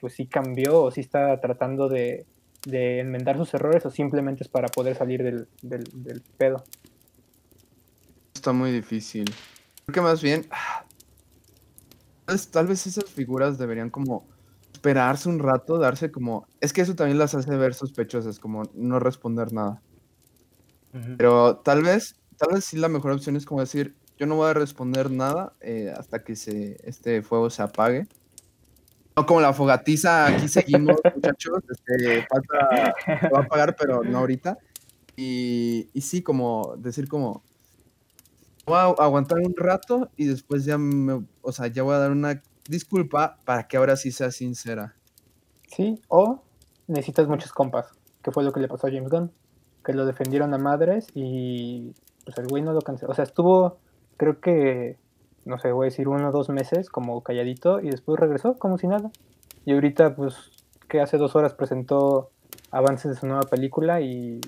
pues sí cambió o sí está tratando de, enmendar sus errores o simplemente es para poder salir del, del, pedo. Está muy difícil. Creo que más bien, tal vez esas figuras deberían como esperarse un rato, darse como... Es que eso también las hace ver sospechosas, como no responder nada. Pero tal vez, tal vez sí la mejor opción es como decir, yo no voy a responder nada eh, hasta que se, este fuego se apague. No como la fogatiza, aquí seguimos, muchachos. Este, falta, va a apagar, pero no ahorita. Y, y sí, como decir como, voy a aguantar un rato y después ya me, o sea, ya voy a dar una disculpa para que ahora sí sea sincera. Sí, o necesitas muchos compas, que fue lo que le pasó a James Gunn, que lo defendieron a madres y pues el güey no lo canceló. O sea, estuvo creo que, no sé, voy a decir uno o dos meses como calladito y después regresó como si nada. Y ahorita, pues, que hace dos horas presentó avances de su nueva película y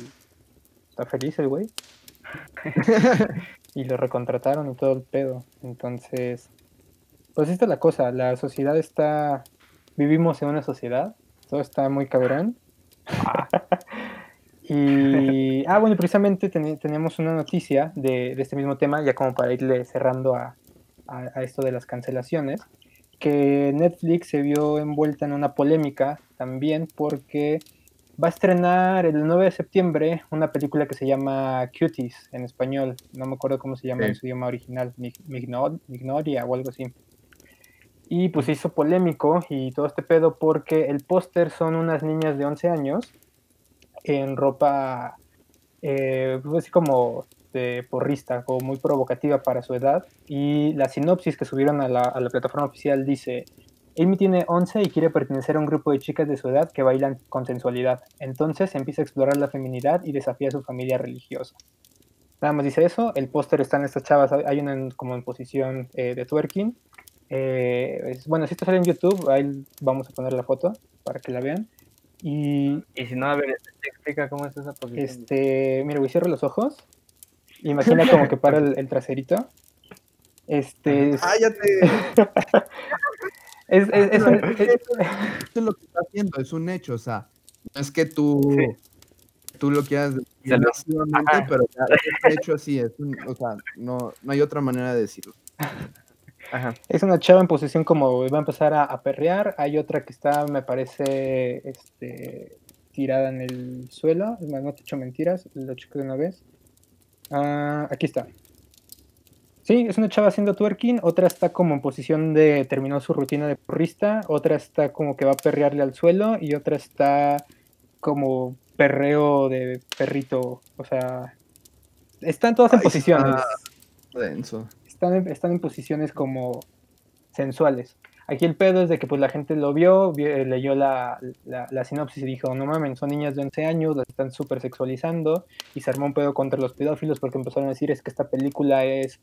está feliz el güey. y lo recontrataron y todo el pedo. Entonces, pues esta es la cosa, la sociedad está, vivimos en una sociedad, todo está muy cabrón. Y, ah, bueno, precisamente tenemos una noticia de, este mismo tema, ya como para irle cerrando a, esto de las cancelaciones, que Netflix se vio envuelta en una polémica también porque va a estrenar el 9 de septiembre una película que se llama Cuties en español, no me acuerdo cómo se llama en su idioma original, Mignoria o algo así. Y pues hizo polémico y todo este pedo porque el póster son unas niñas de 11 años en ropa, eh, pues así como de porrista, como muy provocativa para su edad. Y la sinopsis que subieron a la, plataforma oficial dice, Amy tiene 11 y quiere pertenecer a un grupo de chicas de su edad que bailan con sensualidad. Entonces empieza a explorar la feminidad y desafía a su familia religiosa. Nada más dice eso, el póster está en estas chavas, hay una como en posición eh, de twerking. Eh, bueno, si esto sale en YouTube, ahí vamos a poner la foto para que la vean. Y, y si no, a ver, te explica cómo es esa posición. Este, mira, voy a cerrar los ojos. Imagina como que para el, traserito. Este. Es... Ah, ya te. es, es, es, un, es, lo que está haciendo, es un hecho, o sea, no es que tú, tú lo quieras decir pero ya, hecho así, es un, o sea, no, no hay otra manera de decirlo. Es una chava en posición como va a empezar a, perrear. Hay otra que está, me parece, este, tirada en el suelo. No te echo mentiras, lo checo de una vez. Ah, aquí está. Sí, es una chava haciendo twerking, otra está como en posición de terminó su rutina de porrista, otra está como que va a perrearle al suelo y otra está como perreo de perrito, o sea, están todas en posiciones. Denso están en, posiciones como sensuales. Aquí el pedo es de que pues la gente lo vio, eh, leyó la, la, sinopsis y dijo, no mames, son niñas de 11 años, las están súper sexualizando y se armó un pedo contra los pedófilos porque empezaron a decir es que esta película es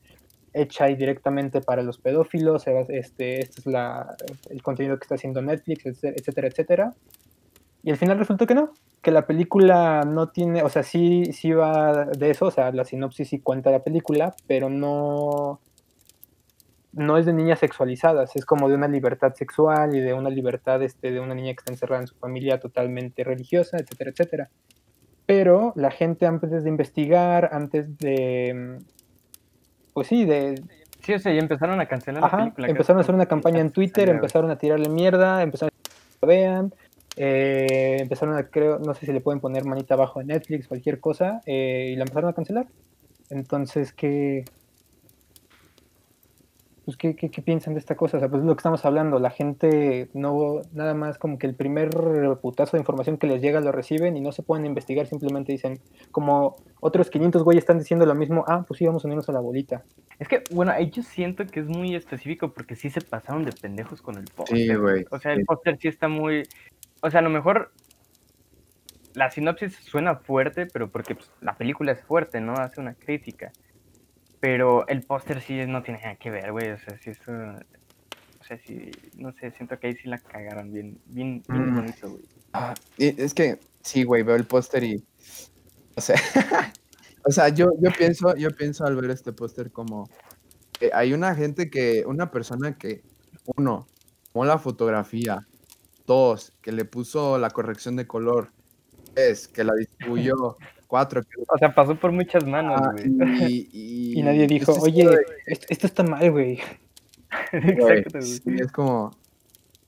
hecha y directamente para los pedófilos, este, este es la, el contenido que está haciendo Netflix, etcétera, etcétera. Y al final resultó que no, que la película no tiene, o sea, sí, sí va de eso, o sea, la sinopsis sí cuenta la película, pero no, no es de niñas sexualizadas, es como de una libertad sexual y de una libertad este, de una niña que está encerrada en su familia totalmente religiosa, etcétera, etcétera. Pero la gente antes de investigar, antes de, pues sí, de... Sí, o sea, y empezaron a cancelar la película. Empezaron a hacer una campaña en Twitter, empezaron a tirarle mierda, empezaron a vean, eh, empezaron a, creo, no sé si le pueden poner manita abajo en Netflix, cualquier cosa, eh, y la empezaron a cancelar. Entonces, ¿qué, pues, ¿qué, qué, piensan de esta cosa? O sea, pues es lo que estamos hablando. La gente no, nada más como que el primer putazo de información que les llega lo reciben y no se pueden investigar, simplemente dicen, como otros 500 güeyes están diciendo lo mismo, ah, pues sí, vamos a unirnos a la bolita. Es que, bueno, ahí yo siento que es muy específico porque sí se pasaron de pendejos con el póster. Sí, güey. O sea, el póster sí está muy, o sea, a lo mejor la sinopsis suena fuerte, pero porque pues, la película es fuerte, ¿no? Hace una crítica. Pero el póster sí no tiene nada que ver, güey. O sea, sí es... O sea, sí, no sé, siento que ahí sí la cagaron bien, bien, bien mm. bonito, güey. Ah, es que, sí, güey, veo el póster y... O sea, o sea yo, yo, pienso, yo pienso al ver este póster como... hay una gente que, una persona que, uno, como la fotografía, dos, que le puso la corrección de color, tres, que la distribuyó, cuatro. Que... O sea, pasó por muchas manos, Ah, güey. y, Y nadie dijo, oye, esto, esto está mal, güey. Exacto, sí, es como,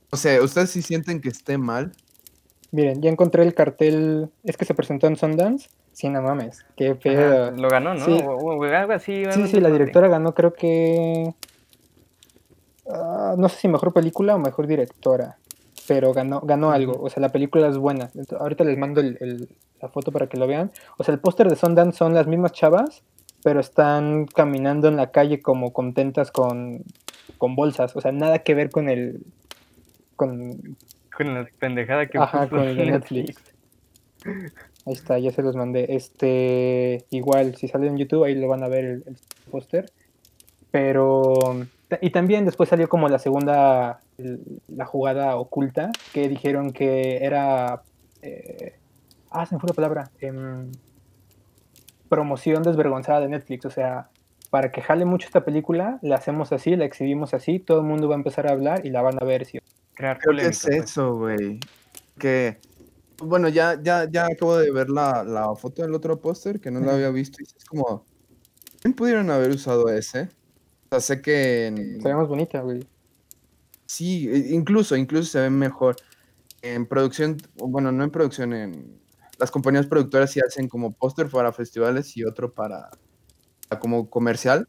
o sea, ¿ustedes sí sienten que esté mal? Miren, ya encontré el cartel, es que se presentó en Sundance. Sí, no mames, qué Ajá, pedo. lo ganó, ¿no? Sí. O, o algo así. algo Sí, la directora ganó, creo que. ah, no sé si mejor película o mejor directora, pero ganó, ganó algo. O sea, la película es buena. Ahorita les mando el- el- la foto para que lo vean. O sea, el póster de Sundance son las mismas chavas, pero están caminando en la calle como contentas con, con bolsas. O sea, nada que ver con el. Con, Con la pendejada que Ajá, puso con el Netflix. Ahí está, ya se los mandé. Este, igual, si sale en YouTube, ahí lo van a ver el, el póster. Pero, y también después salió como la segunda, la jugada oculta, que dijeron que era, eh, ah, se me fue la palabra, Em, promoción desvergonzada de Netflix. O sea, para que jale mucho esta película, la hacemos así, la exhibimos así, todo el mundo va a empezar a hablar y la van a ver. ¿sí? Crear Creo que es pues. eso, güey. Que, bueno, ya, ya, ya acabo de ver la, la foto del otro póster, que no Ujú. había visto, y es como, ¿quién pudieron haber usado ese? Sea, sé que en- Se ve más bonita, güey. sí, e- incluso, incluso se ve mejor. En producción, bueno, no en producción, en las compañías productoras sí hacen como póster para festivales y otro para, como comercial,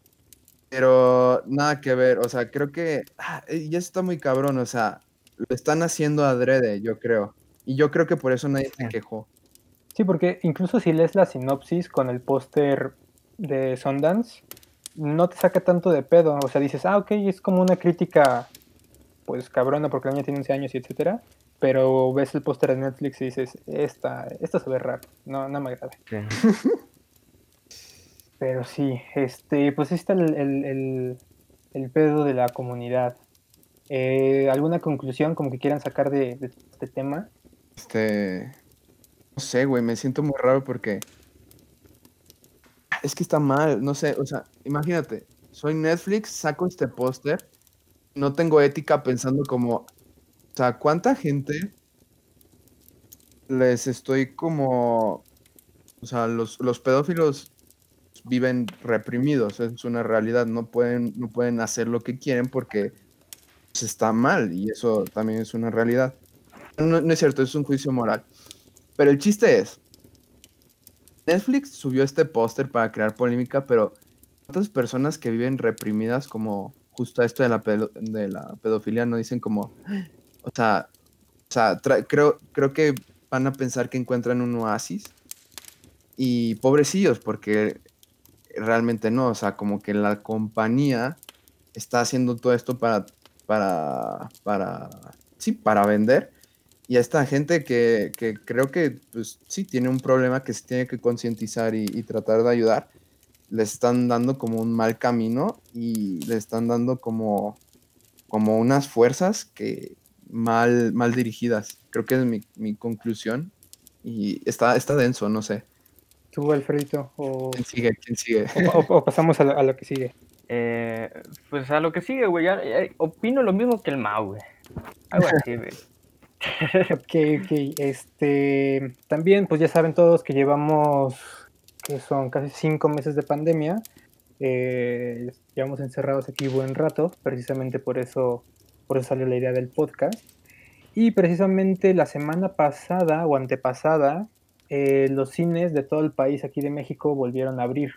pero nada que ver, o sea, creo que ah, eh, ya está muy cabrón, o sea, lo están haciendo adrede, yo creo. Y yo creo que por eso nadie se quejó. Sí, porque incluso si lees la sinopsis con el póster de Sundance, no te saca tanto de pedo. O sea, dices, ah, ok, es como una crítica, pues cabrona porque la niña tiene 11 años y etcétera. Pero ves el póster de Netflix y dices, esta, esta se ve raro. No, no me agrada. Sí. Pero sí, este, pues ahí está el, el, el- el pedo de la comunidad. Eh, ¿Alguna conclusión como que quieran sacar de, de este tema? Este, no sé, güey, me siento muy raro porque es que está mal, no sé, o sea, imagínate, soy Netflix, saco este póster, no tengo ética pensando como, o sea, ¿cuánta gente les estoy como, o sea, los, los pedófilos viven reprimidos, es una realidad, no pueden, no pueden hacer lo que quieren porque está mal y eso también es una realidad. No, no es cierto, es un juicio moral. Pero el chiste es, Netflix subió este póster para crear polémica, pero ¿cuántas personas que viven reprimidas como justo esto de la, pedo- de la pedofilia no dicen como, o sea, o sea creo, creo que van a pensar que encuentran un oasis y pobrecillos, porque realmente no, o sea, como que la compañía está haciendo todo esto para, para, para, sí, para vender. Y a esta gente que, que creo que, pues sí, tiene un problema que se tiene que concientizar y tratar de ayudar, le están dando como un mal camino y le están dando como, como unas fuerzas que mal, mal dirigidas. Creo que es mi, mi conclusión. Y está, está denso, no sé. ¿Tú, Alfredito? ¿O, ¿Quién sigue? ¿Quién sigue? o- o pasamos a lo, a lo que sigue? Eh, pues a lo que sigue, güey. ya- ya opino lo mismo que el Mau, güey. Algo así, güey. Ok, ok. Este, también, pues ya saben todos que llevamos, son casi cinco meses de pandemia. Eh, llevamos encerrados aquí buen rato, precisamente por eso, por eso salió la idea del podcast. Y precisamente la semana pasada o antepasada, eh, los cines de todo el país aquí de México volvieron a abrir.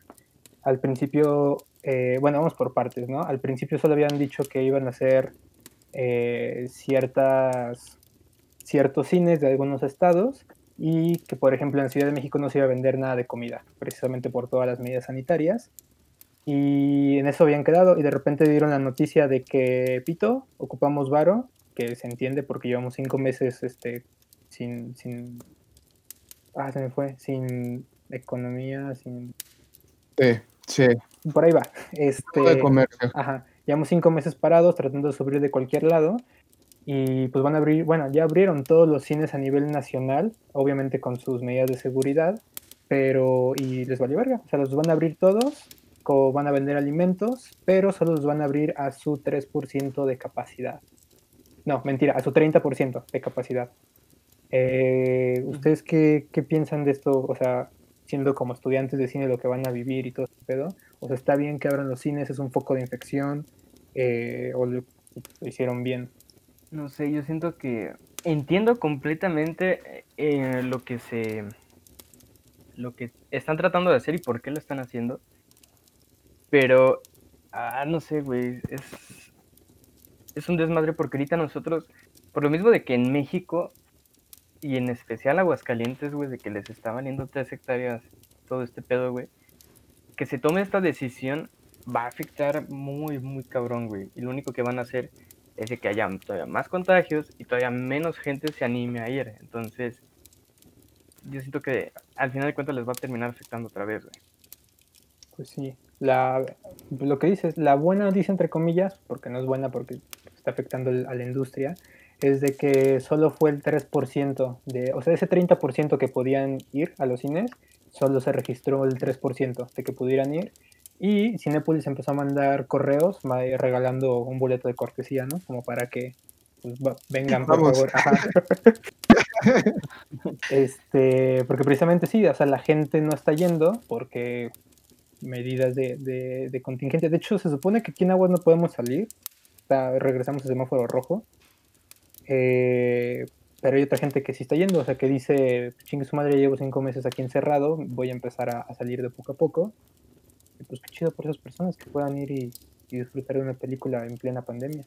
Al principio, eh, bueno, vamos por partes, ¿no? Al principio solo habían dicho que iban a hacer ciertas ciertos cines de algunos estados y que, por ejemplo, en Ciudad de México no se iba a vender nada de comida, precisamente por todas las medidas sanitarias. Y en eso habían quedado y de repente dieron la noticia de que Pito, ocupamos varo, que se entiende porque llevamos cinco meses este, sin, sin... Ah, se me fue, sin economía, sin... Sí, sí. Por ahí va. de Este, comercio. Ajá, llevamos cinco meses parados tratando de subir de cualquier lado y pues van a abrir, bueno, ya abrieron todos los cines a nivel nacional, obviamente con sus medidas de seguridad, pero y les valió verga, o sea, los van a abrir todos, van a vender alimentos, pero solo los van a abrir a su 3% de capacidad. no, mentira, a su 30% de capacidad. Eh, ¿Ustedes qué, qué, piensan de esto? O sea, siendo como estudiantes de cine lo que van a vivir y todo ese pedo. O sea, ¿está bien que abran los cines? ¿Es un foco de infección? Eh, ¿O lo, hicieron bien? No sé, yo siento que entiendo completamente eh, lo que se... lo que están tratando de hacer y por qué lo están haciendo. Pero, ah, no sé, güey, es, es un desmadre porque ahorita nosotros, por lo mismo de que en México y en especial Aguascalientes, güey, de que les está valiendo tres hectáreas todo este pedo, güey, que se tome esta decisión va a afectar muy, muy cabrón, güey. Y lo único que van a hacer es de que haya todavía más contagios y todavía menos gente se anime a ir. Entonces, yo siento que al final de cuentas les va a terminar afectando otra vez, güey. Pues sí, la, lo que dices, la buena noticia entre comillas, porque no es buena porque está afectando a la industria, es de que solo fue el 3% de, o sea, ese 30% que podían ir a los cines, solo se registró el 3% de que pudieran ir. Y Cinepolis empezó a mandar correos regalando un boleto de cortesía, ¿no? Como para que pues, vengan, por favor. este, porque precisamente sí, o sea, la gente no está yendo porque medidas de, de, de contingencia. De hecho, se supone que aquí en Aguas no podemos salir. regresamos al semáforo rojo. Eh, pero hay otra gente que sí está yendo, o sea, que dice, chingue su madre, llevo cinco meses aquí encerrado, voy a empezar a, salir de poco a poco. Y pues qué chido por esas personas que puedan ir y, disfrutar de una película en plena pandemia.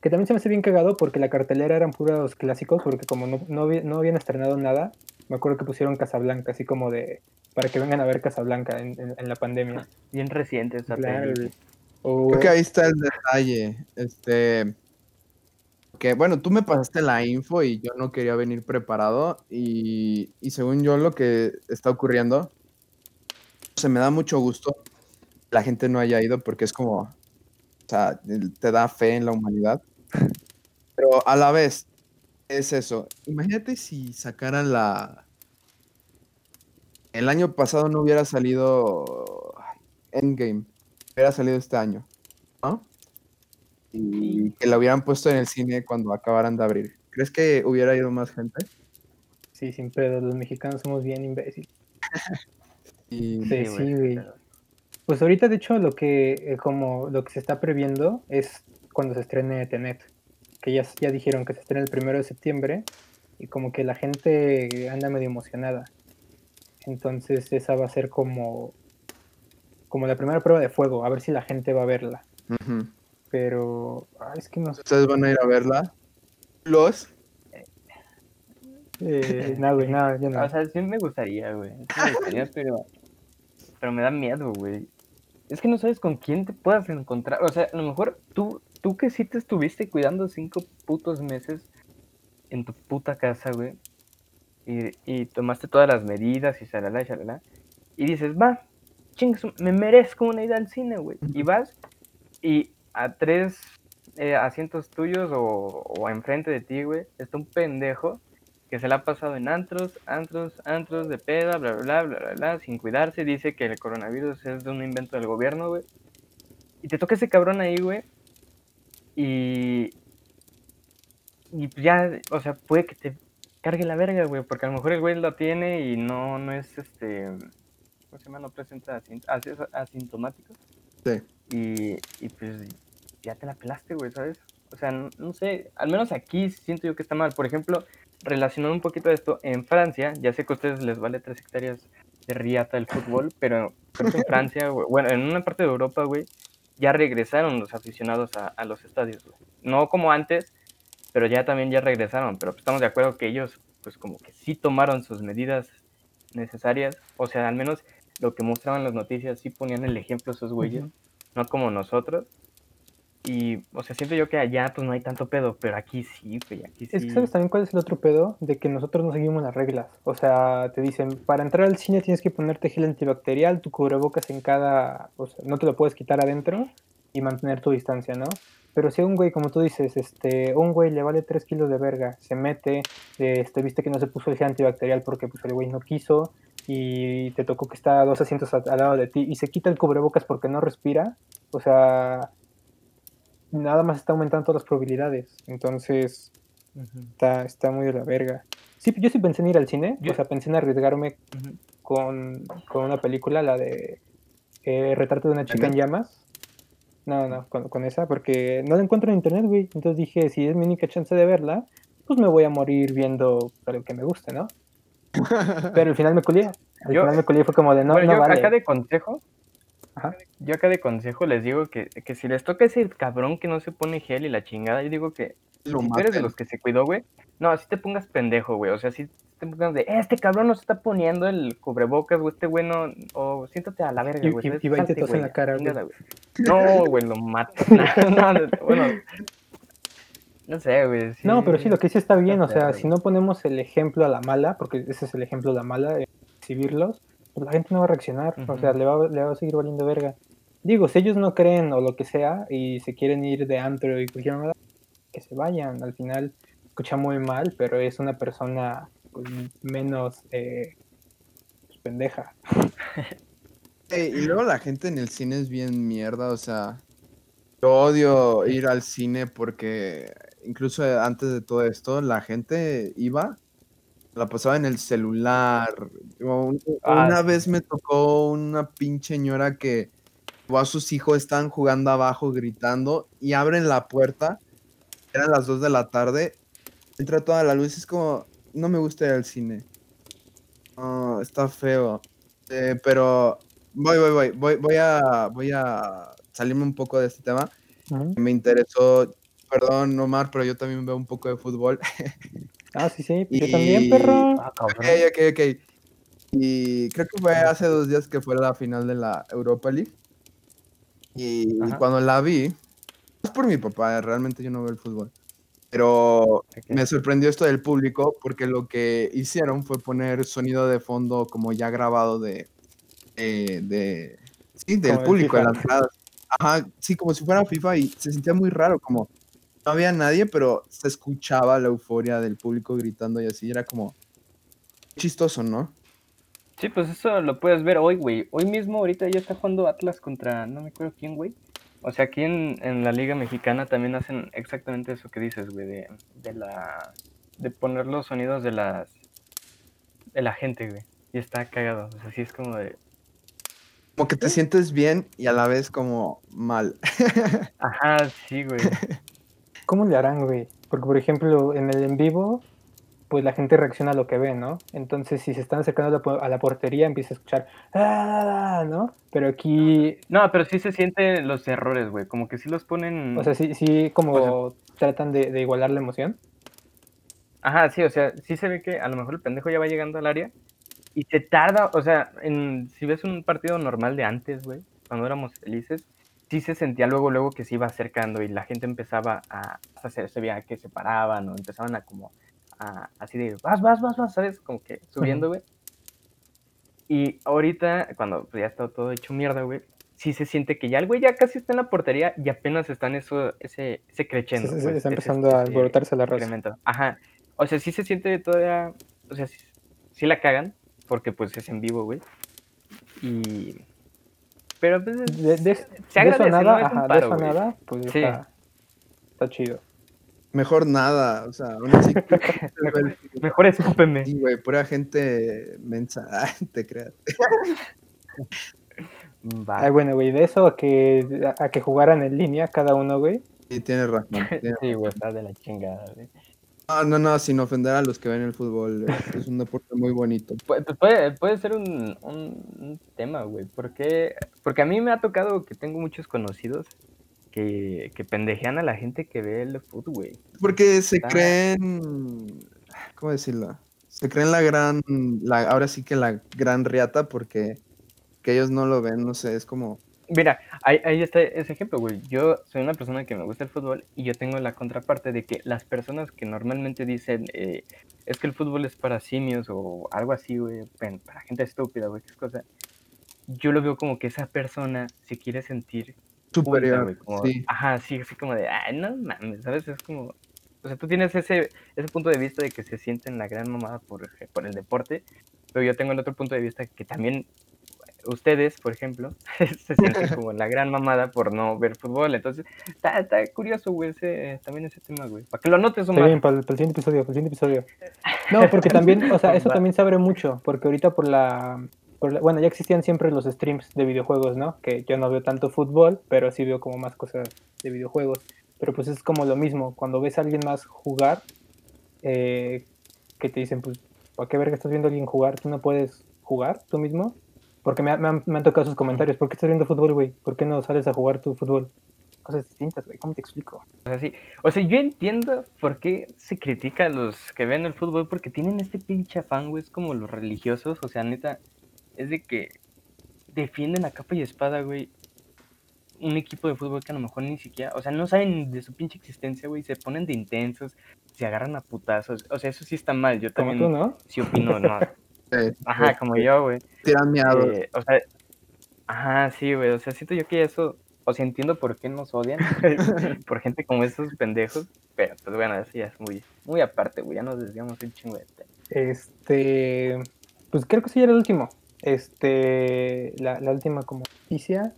Que también se me hace bien cagado porque la cartelera eran puros clásicos, porque como no, no, habían estrenado nada, me acuerdo que pusieron Casablanca, así como de, para que vengan a ver Casablanca en, en, la pandemia. Bien reciente esa claro. Creo que ahí está el detalle. Este que bueno, tú me pasaste la info y yo no quería venir preparado y, según yo lo que está ocurriendo, se me da mucho gusto la gente no haya ido porque es como, o sea, te da fe en la humanidad. Pero a la vez, es eso. Imagínate si sacaran la... El año pasado no hubiera salido Endgame, hubiera salido este año, ¿no? y que la hubieran puesto en el cine cuando acabaran de abrir. ¿Crees que hubiera ido más gente? Sí, sin pedo, los mexicanos somos bien imbéciles. sí, sí, güey. Pues ahorita, de hecho, lo que eh, como lo que se está previendo es cuando se estrene Tenet, que ya, ya dijeron que se estrena el primero de septiembre y como que la gente anda medio emocionada. Entonces esa va a ser como, como la primera prueba de fuego, a ver si la gente va a verla. Pero es que no sé. ¿Ustedes van a ir a verla? ¿Los? Eh, nada, güey, nada, yo no. O sea, sí me gustaría, güey. Sí me gustaría, pero, pero me da miedo, güey. Es que no sabes con quién te puedas encontrar. O sea, a lo mejor tú, tú que sí te estuviste cuidando cinco putos meses en tu puta casa, güey. Y, y tomaste todas las medidas y shalala, shalala. Y dices, va, chingas, me merezco una ida al cine, güey. Y vas y a tres eh, asientos tuyos o, o, enfrente de ti, güey, está un pendejo que se la ha pasado en antros, antros, antros de peda, bla, bla, bla, bla, bla, sin cuidarse. Dice que el coronavirus es de un invento del gobierno, güey. Y te toca ese cabrón ahí, güey. Y. Y ya, o sea, puede que te cargue la verga, güey, porque a lo mejor el güey lo tiene y no, no es este. ¿Cómo se llama? No presenta asintomático. Sí. Y, y pues ya te la pelaste, güey, ¿sabes? O sea, no, sé, al menos aquí siento yo que está mal. Por ejemplo, relacionando un poquito esto, en Francia, ya sé que a ustedes les vale tres hectáreas de riata el fútbol, pero creo que en Francia, bueno, en una parte de Europa, güey, ya regresaron los aficionados a, los estadios, güey. No como antes, pero ya también ya regresaron. Pero estamos de acuerdo que ellos, pues como que sí tomaron sus medidas necesarias. O sea, al menos lo que mostraban las noticias, sí ponían el ejemplo esos güeyes, no como nosotros. Y, o sea, siento yo que allá pues no hay tanto pedo, pero aquí sí, güey, aquí sí. Es que sabes también cuál es el otro pedo, de que nosotros no seguimos las reglas. O sea, te dicen, para entrar al cine tienes que ponerte gel antibacterial, tu cubrebocas en cada, o sea, no te lo puedes quitar adentro y mantener tu distancia, ¿no? Pero si a un güey, como tú dices, este, un güey le vale 3 kilos de verga, se mete, este, viste que no se puso el gel antibacterial porque pues el güey no quiso y te tocó que está a dos asientos al lado de ti y se quita el cubrebocas porque no respira, o sea, nada más está aumentando las probabilidades. Entonces, está, está muy de la verga. Sí, yo sí pensé en ir al cine, o sea, pensé en arriesgarme con, con, una película, la de eh, Retrato de una chica en llamas. No, no, con, con, esa, porque no la encuentro en internet, güey. Entonces dije, si es mi única chance de verla, pues me voy a morir viendo algo que me guste, ¿no? Pero al final me culié. Al yo, final me culié fue como de no, bueno, no yo vale. acá de consejo, Ajá. yo acá de consejo les digo que, que, si les toca ese cabrón que no se pone gel y la chingada, yo digo que Lo si eres de los que se cuidó, güey, no, así te pongas pendejo, güey. O sea, si te pongas de, este cabrón no se está poniendo el cubrebocas, güey, este güey no, o siéntate a la verga, güey. Y, va y te en la cara, güey. No, güey, lo mato. no, no, bueno, no sé, güey. Sí, no, pero sí, lo que sí está bien, o sea, si no ponemos el ejemplo a la mala, porque ese es el ejemplo de la mala, exhibirlos, pues la gente no va a reaccionar, uh -huh. o sea, le va, le va a seguir valiendo verga. Digo, si ellos no creen o lo que sea y se quieren ir de antro y cualquier manera, que se vayan. Al final, escucha muy mal, pero es una persona pues, menos eh, pues, pendeja. Hey, y luego la gente en el cine es bien mierda, o sea, yo odio ir al cine porque incluso antes de todo esto, la gente iba, la pasaba en el celular. Una, ah, vez sí. me tocó una pinche señora que a sus hijos estaban jugando abajo gritando y abren la puerta, eran las 2 de la tarde, entra toda la luz, es como, no me gusta ir al cine. Oh, está feo. Eh, pero voy, voy, voy, voy, voy a, voy a salirme un poco de este tema. Uh -huh. Me interesó, perdón, Omar, pero yo también veo un poco de fútbol. Ah, sí, sí, y... yo también, perro. Ah, ok, ok, ok. Y creo que fue hace dos días que fue la final de la Europa League. Y, y cuando la vi, es por mi papá, realmente yo no veo el fútbol. Pero okay. me sorprendió esto del público porque lo que hicieron fue poner sonido de fondo como ya grabado de, de, de sí, del como público, de las. Ajá, sí, como si fuera FIFA y se sentía muy raro, como no había nadie, pero se escuchaba la euforia del público gritando y así, era como chistoso, ¿no? Sí, pues eso lo puedes ver hoy, güey. Hoy mismo, ahorita ya está jugando Atlas contra, no me acuerdo quién, güey. O sea, aquí en, en, la Liga Mexicana también hacen exactamente eso que dices, güey, de, de la... de poner los sonidos de las... de la gente, güey. Y está cagado, o sea, sí es como de... Como que te sientes bien y a la vez como mal. Ajá, sí, güey. ¿Cómo le harán, güey? Porque, por ejemplo, en el en vivo, pues la gente reacciona a lo que ve, ¿no? Entonces, si se están acercando a la portería, empieza a escuchar, ¡ah! ¿no? Pero aquí... No, pero sí se sienten los errores, güey. Como que sí los ponen... O sea, sí, sí como o sea... tratan de, de, igualar la emoción. Ajá, sí, o sea, sí se ve que a lo mejor el pendejo ya va llegando al área y se tarda, o sea, en, si ves un partido normal de antes, güey, cuando éramos felices, sí se sentía luego, luego que se iba acercando y la gente empezaba a hacer, se veía que se paraban o empezaban a como, a, así de, vas, vas, vas, vas, ¿sabes? Como que subiendo, güey. Y ahorita, cuando pues, ya está todo hecho mierda, güey, sí se siente que ya el güey ya casi está en la portería y apenas está en eso, ese, ese creciendo. Sí, sí, está empezando ese, a alborotarse la raza. Ajá. O sea, sí se siente todavía, o sea, sí, sí la cagan, porque pues es en vivo, güey. Y pero pues, de, de, se agradece, de eso nada, no ajá, paro, de eso nada, pues sí. está, está chido. Mejor nada, o sea, aún así. mejor, mejor escúpeme. Sí, güey, pura gente mensa, te creas. Ay, bueno, güey, de eso a que, a que jugaran en línea cada uno, güey. Sí, tienes razón. Tienes sí, güey, está de la chingada, güey. No, no, no, sin ofender a los que ven el fútbol. Es un deporte muy bonito. Puede, puede, puede ser un, un, un tema, güey. Porque, porque a mí me ha tocado que tengo muchos conocidos que, que pendejean a la gente que ve el fútbol, güey. Porque se Está... creen. ¿Cómo decirlo? Se creen la gran. La, ahora sí que la gran riata porque que ellos no lo ven, no sé, es como. Mira, ahí, ahí, está ese ejemplo, güey. Yo soy una persona que me gusta el fútbol y yo tengo la contraparte de que las personas que normalmente dicen eh, es que el fútbol es para simios o algo así, güey, para gente estúpida, güey, qué cosa. Yo lo veo como que esa persona se quiere sentir superior, güey, como, sí. Ajá, sí, así como de, ay, no mames, ¿sabes? Es como, o sea, tú tienes ese, ese punto de vista de que se sienten la gran mamada por, por el deporte, pero yo tengo el otro punto de vista que también ustedes, por ejemplo, se sienten como la gran mamada por no ver fútbol. Entonces, está, está curioso, güey, ese, también ese tema, güey. Para que lo notes, Está Omar. bien, para el, para el siguiente episodio, para el siguiente episodio. No, porque también, o sea, eso también se abre mucho, porque ahorita por la, por la- bueno, ya existían siempre los streams de videojuegos, ¿no? Que yo no veo tanto fútbol, pero sí veo como más cosas de videojuegos. Pero pues es como lo mismo, cuando ves a alguien más jugar, eh, que te dicen, pues, ¿para qué verga estás viendo a alguien jugar? ¿Tú no puedes jugar tú mismo? Porque me, me han, me han tocado sus comentarios, ¿por qué estás viendo fútbol, güey? ¿Por qué no sales a jugar tu fútbol? Cosas distintas, güey, ¿cómo te explico? O sea, sí. O sea, yo entiendo por qué se critica a los que ven el fútbol, porque tienen este pinche afán, güey, es como los religiosos, o sea, neta, es de que defienden a capa y espada, güey, un equipo de fútbol que a lo mejor ni siquiera, o sea, no saben de su pinche existencia, güey, se ponen de intensos, se agarran a putazos, o sea, eso sí está mal, yo también tú, ¿no? sí opino, no, Eh, ajá, como yo, güey. Tiran miados. Eh, o sea, ajá, sí, güey. O sea, siento yo que eso, o sea, entiendo por qué nos odian, por gente como esos pendejos, pero pues bueno, eso ya es muy, muy aparte, güey. Ya nos desviamos un chingo de. Este, pues creo que sí era el último. Este, la, la última como noticia.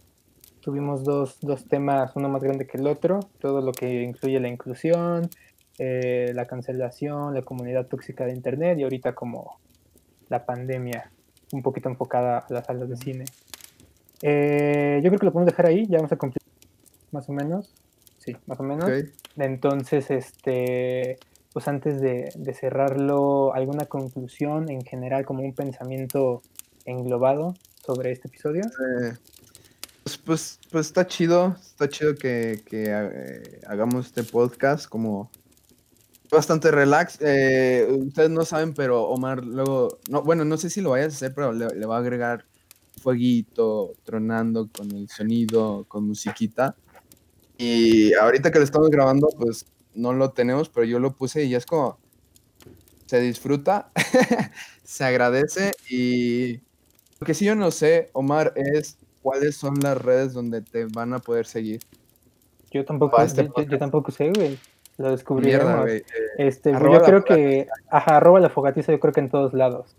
Tuvimos dos, dos temas, uno más grande que el otro. Todo lo que incluye la inclusión, eh, la cancelación, la comunidad tóxica de internet y ahorita como la pandemia, un poquito enfocada a las salas de cine. Eh, yo creo que lo podemos dejar ahí, ya vamos a cumplir más o menos. Sí, más o menos. Entonces, este, pues antes de, de cerrarlo, ¿alguna conclusión en general, como un pensamiento englobado sobre este episodio? Eh, pues, pues, pues está chido, está chido que, que, eh, hagamos este podcast como bastante relax. Eh, ustedes no saben, pero Omar luego, no, bueno, no sé si lo vayas a hacer, pero le, le va a agregar fueguito, tronando con el sonido, con musiquita. Y ahorita que lo estamos grabando, pues no lo tenemos, pero yo lo puse y ya es como, se disfruta, se agradece y lo que sí yo no sé, Omar, es cuáles son las redes donde te van a poder seguir. Yo tampoco, este yo- yo, tampoco sé, güey. Lo descubriremos. eh, Este, Arroba yo creo que, ajá, arroba la fogatiza, yo creo que en todos lados.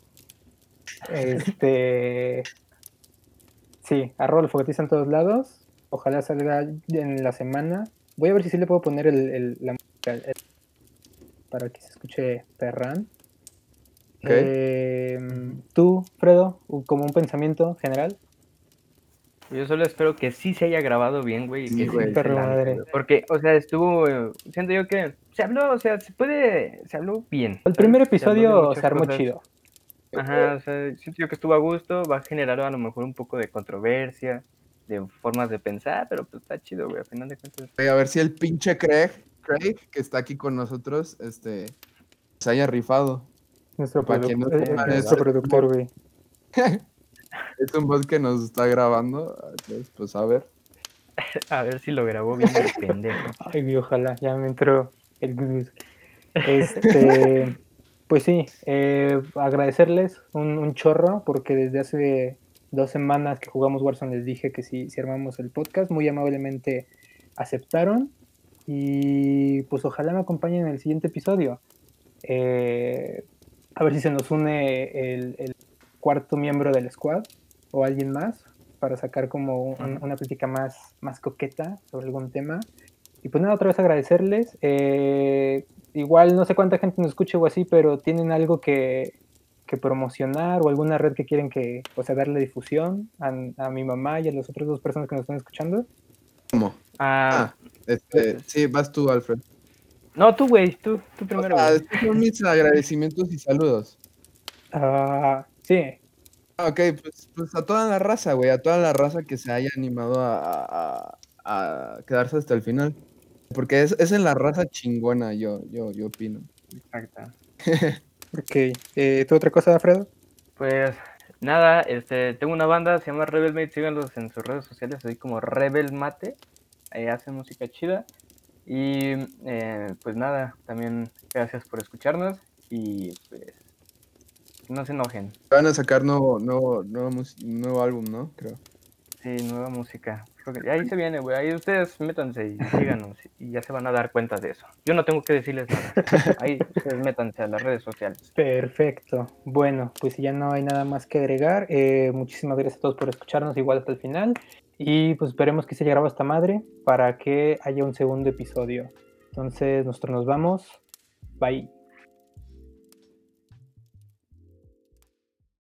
Este, sí, arroba la fogatiza en todos lados. Ojalá salga en la semana. Voy a ver si sí le puedo poner el, el- la música el- para que se escuche perrán. Ok. Em, Tú, Fredo, como un pensamiento general. Yo solo espero que sí se haya grabado bien, güey. Sí, que güey. Perro madre. Porque, o sea, estuvo, eh, siento yo que se habló, o sea, se puede, se habló bien. El primer episodio se armó cosas. chido. Ajá, o sea, siento yo que estuvo a gusto, va a generar a lo mejor un poco de controversia, de formas de pensar, pero pues está chido, güey, al final de cuentas. a ver si el pinche Craig, Craig, que está aquí con nosotros, este, se haya rifado. Nuestro, produ- eh, eh, nuestro productor, güey. Es un bot que nos está grabando. Entonces, pues a ver. A ver si lo grabó bien el pendejo. Ay, ojalá, ya me entró el gus. Este, pues sí, eh, agradecerles un, un chorro, porque desde hace dos semanas que jugamos Warzone les dije que si, si armamos el podcast, muy amablemente aceptaron. Y pues ojalá me acompañen en el siguiente episodio. Eh, a ver si se nos une el, el cuarto miembro del squad o alguien más para sacar como un- una plática más, más coqueta sobre algún tema. Y pues nada, otra vez agradecerles. Eh, igual no sé cuánta gente nos escuche o así, pero tienen algo que, que promocionar o alguna red que quieren que, o sea, darle difusión a, a mi mamá y a las otras dos personas que nos están escuchando. ¿Cómo? Ah, Ah, este, sí, vas tú, Alfred. no, tú, güey, tú, tú O primero, sea, güey. estos son mis agradecimientos y saludos. Ah, sí, Ah, Ok, pues, pues a toda la raza, güey, a toda la raza que se haya animado a, a- a quedarse hasta el final. Porque es, es en la raza chingona, yo, yo, yo opino. Exacto. ok. Eh, ¿Tú otra cosa, Alfredo? Pues nada, este, tengo una banda, se llama Rebel Mate, síganlos en sus redes sociales, así como Rebel Mate, ahí hacen música chida. Y eh, pues nada, también gracias por escucharnos y pues no se enojen. Van a sacar nuevo, nuevo, nuevo, nuevo álbum, ¿no? Creo. Sí, nueva música ahí se viene, güey. Ahí ustedes métanse y síganos y ya se van a dar cuenta de eso. Yo no tengo que decirles nada. Ahí ustedes métanse a las redes sociales. Perfecto. Bueno, pues ya no hay nada más que agregar. Eh, muchísimas gracias a todos por escucharnos igual hasta el final. Y pues esperemos que se haya grabado esta madre para que haya un segundo episodio. Entonces, nosotros nos vamos. Bye.